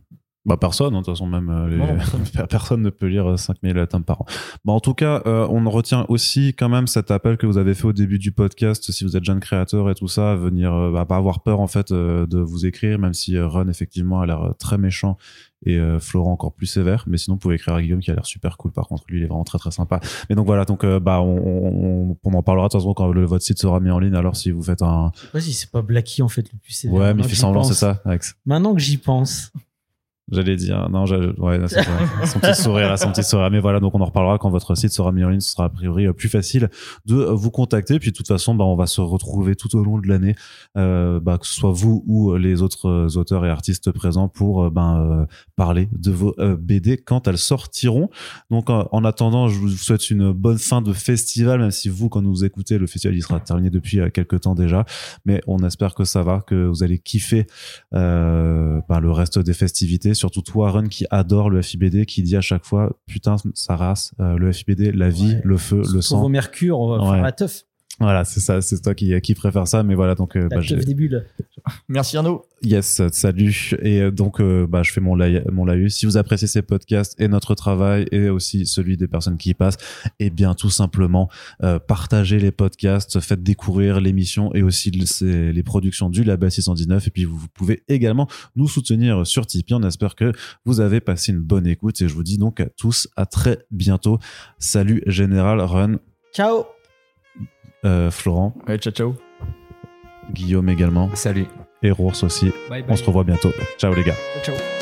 Bah personne, hein, de toute façon même euh, les- Non, non, personne. personne ne peut lire euh, 5000 tomes par an. Bah en tout cas, euh, on retient aussi quand même cet appel que vous avez fait au début du podcast, si vous êtes jeune créateur et tout ça, à venir euh, bah, pas avoir peur en fait euh, de vous écrire, même si euh, Run effectivement a l'air euh, très méchant et euh, Florent encore plus sévère, mais sinon vous pouvez écrire à Guillaume qui a l'air super cool par contre, lui il est vraiment très très sympa. Mais donc voilà, donc euh, bah on, on, on en parlera de toute façon quand le, votre site sera mis en ligne, alors si vous faites un... Je sais pas si c'est pas Blacky en fait le plus sévère. Ouais, mais il fait semblant, c'est ça, Alex Maintenant que j'y pense. J'allais dire, non, ouais, c'est ça. son petit sourire, là, son petit sourire. Mais voilà, donc on en reparlera quand votre site sera mis en ligne. Ce sera a priori euh, plus facile de euh, vous contacter. Puis de toute façon, bah, on va se retrouver tout au long de l'année, euh, bah, que ce soit vous ou les autres euh, auteurs et artistes présents pour euh, ben, euh, parler de vos euh, BD quand elles sortiront. Donc euh, en attendant, je vous souhaite une bonne fin de festival, même si vous, quand vous écoutez, le festival il sera terminé depuis euh, quelques temps déjà. Mais on espère que ça va, que vous allez kiffer euh, ben, le reste des festivités. Surtout toi, Run, qui adore le FIBD, qui dit à chaque fois, putain, sa race, euh, le FIBD, la vie, Ouais. le feu, le sang. vos mercure, on va Ouais. faire la teuf. Voilà, c'est ça, c'est toi qui, qui préfère ça. Mais voilà, donc, euh, La bah, teuf des bulles. Merci Arnaud. Yes, salut. Et euh, donc, euh, bah, je fais mon live, mon live. Si vous appréciez ces podcasts et notre travail et aussi celui des personnes qui y passent, eh bien, tout simplement, euh, partagez les podcasts, faites découvrir l'émission et aussi les productions du Label 619. Et puis, vous, vous pouvez également nous soutenir sur Tipeee. On espère que vous avez passé une bonne écoute et je vous dis donc à tous à très bientôt. Salut, Général Run, Ciao euh, Florent, Ouais, ciao ciao. Guillaume également Salut. et Rours aussi. Bye bye. On se revoit bientôt. Ciao les gars. Ciao, ciao.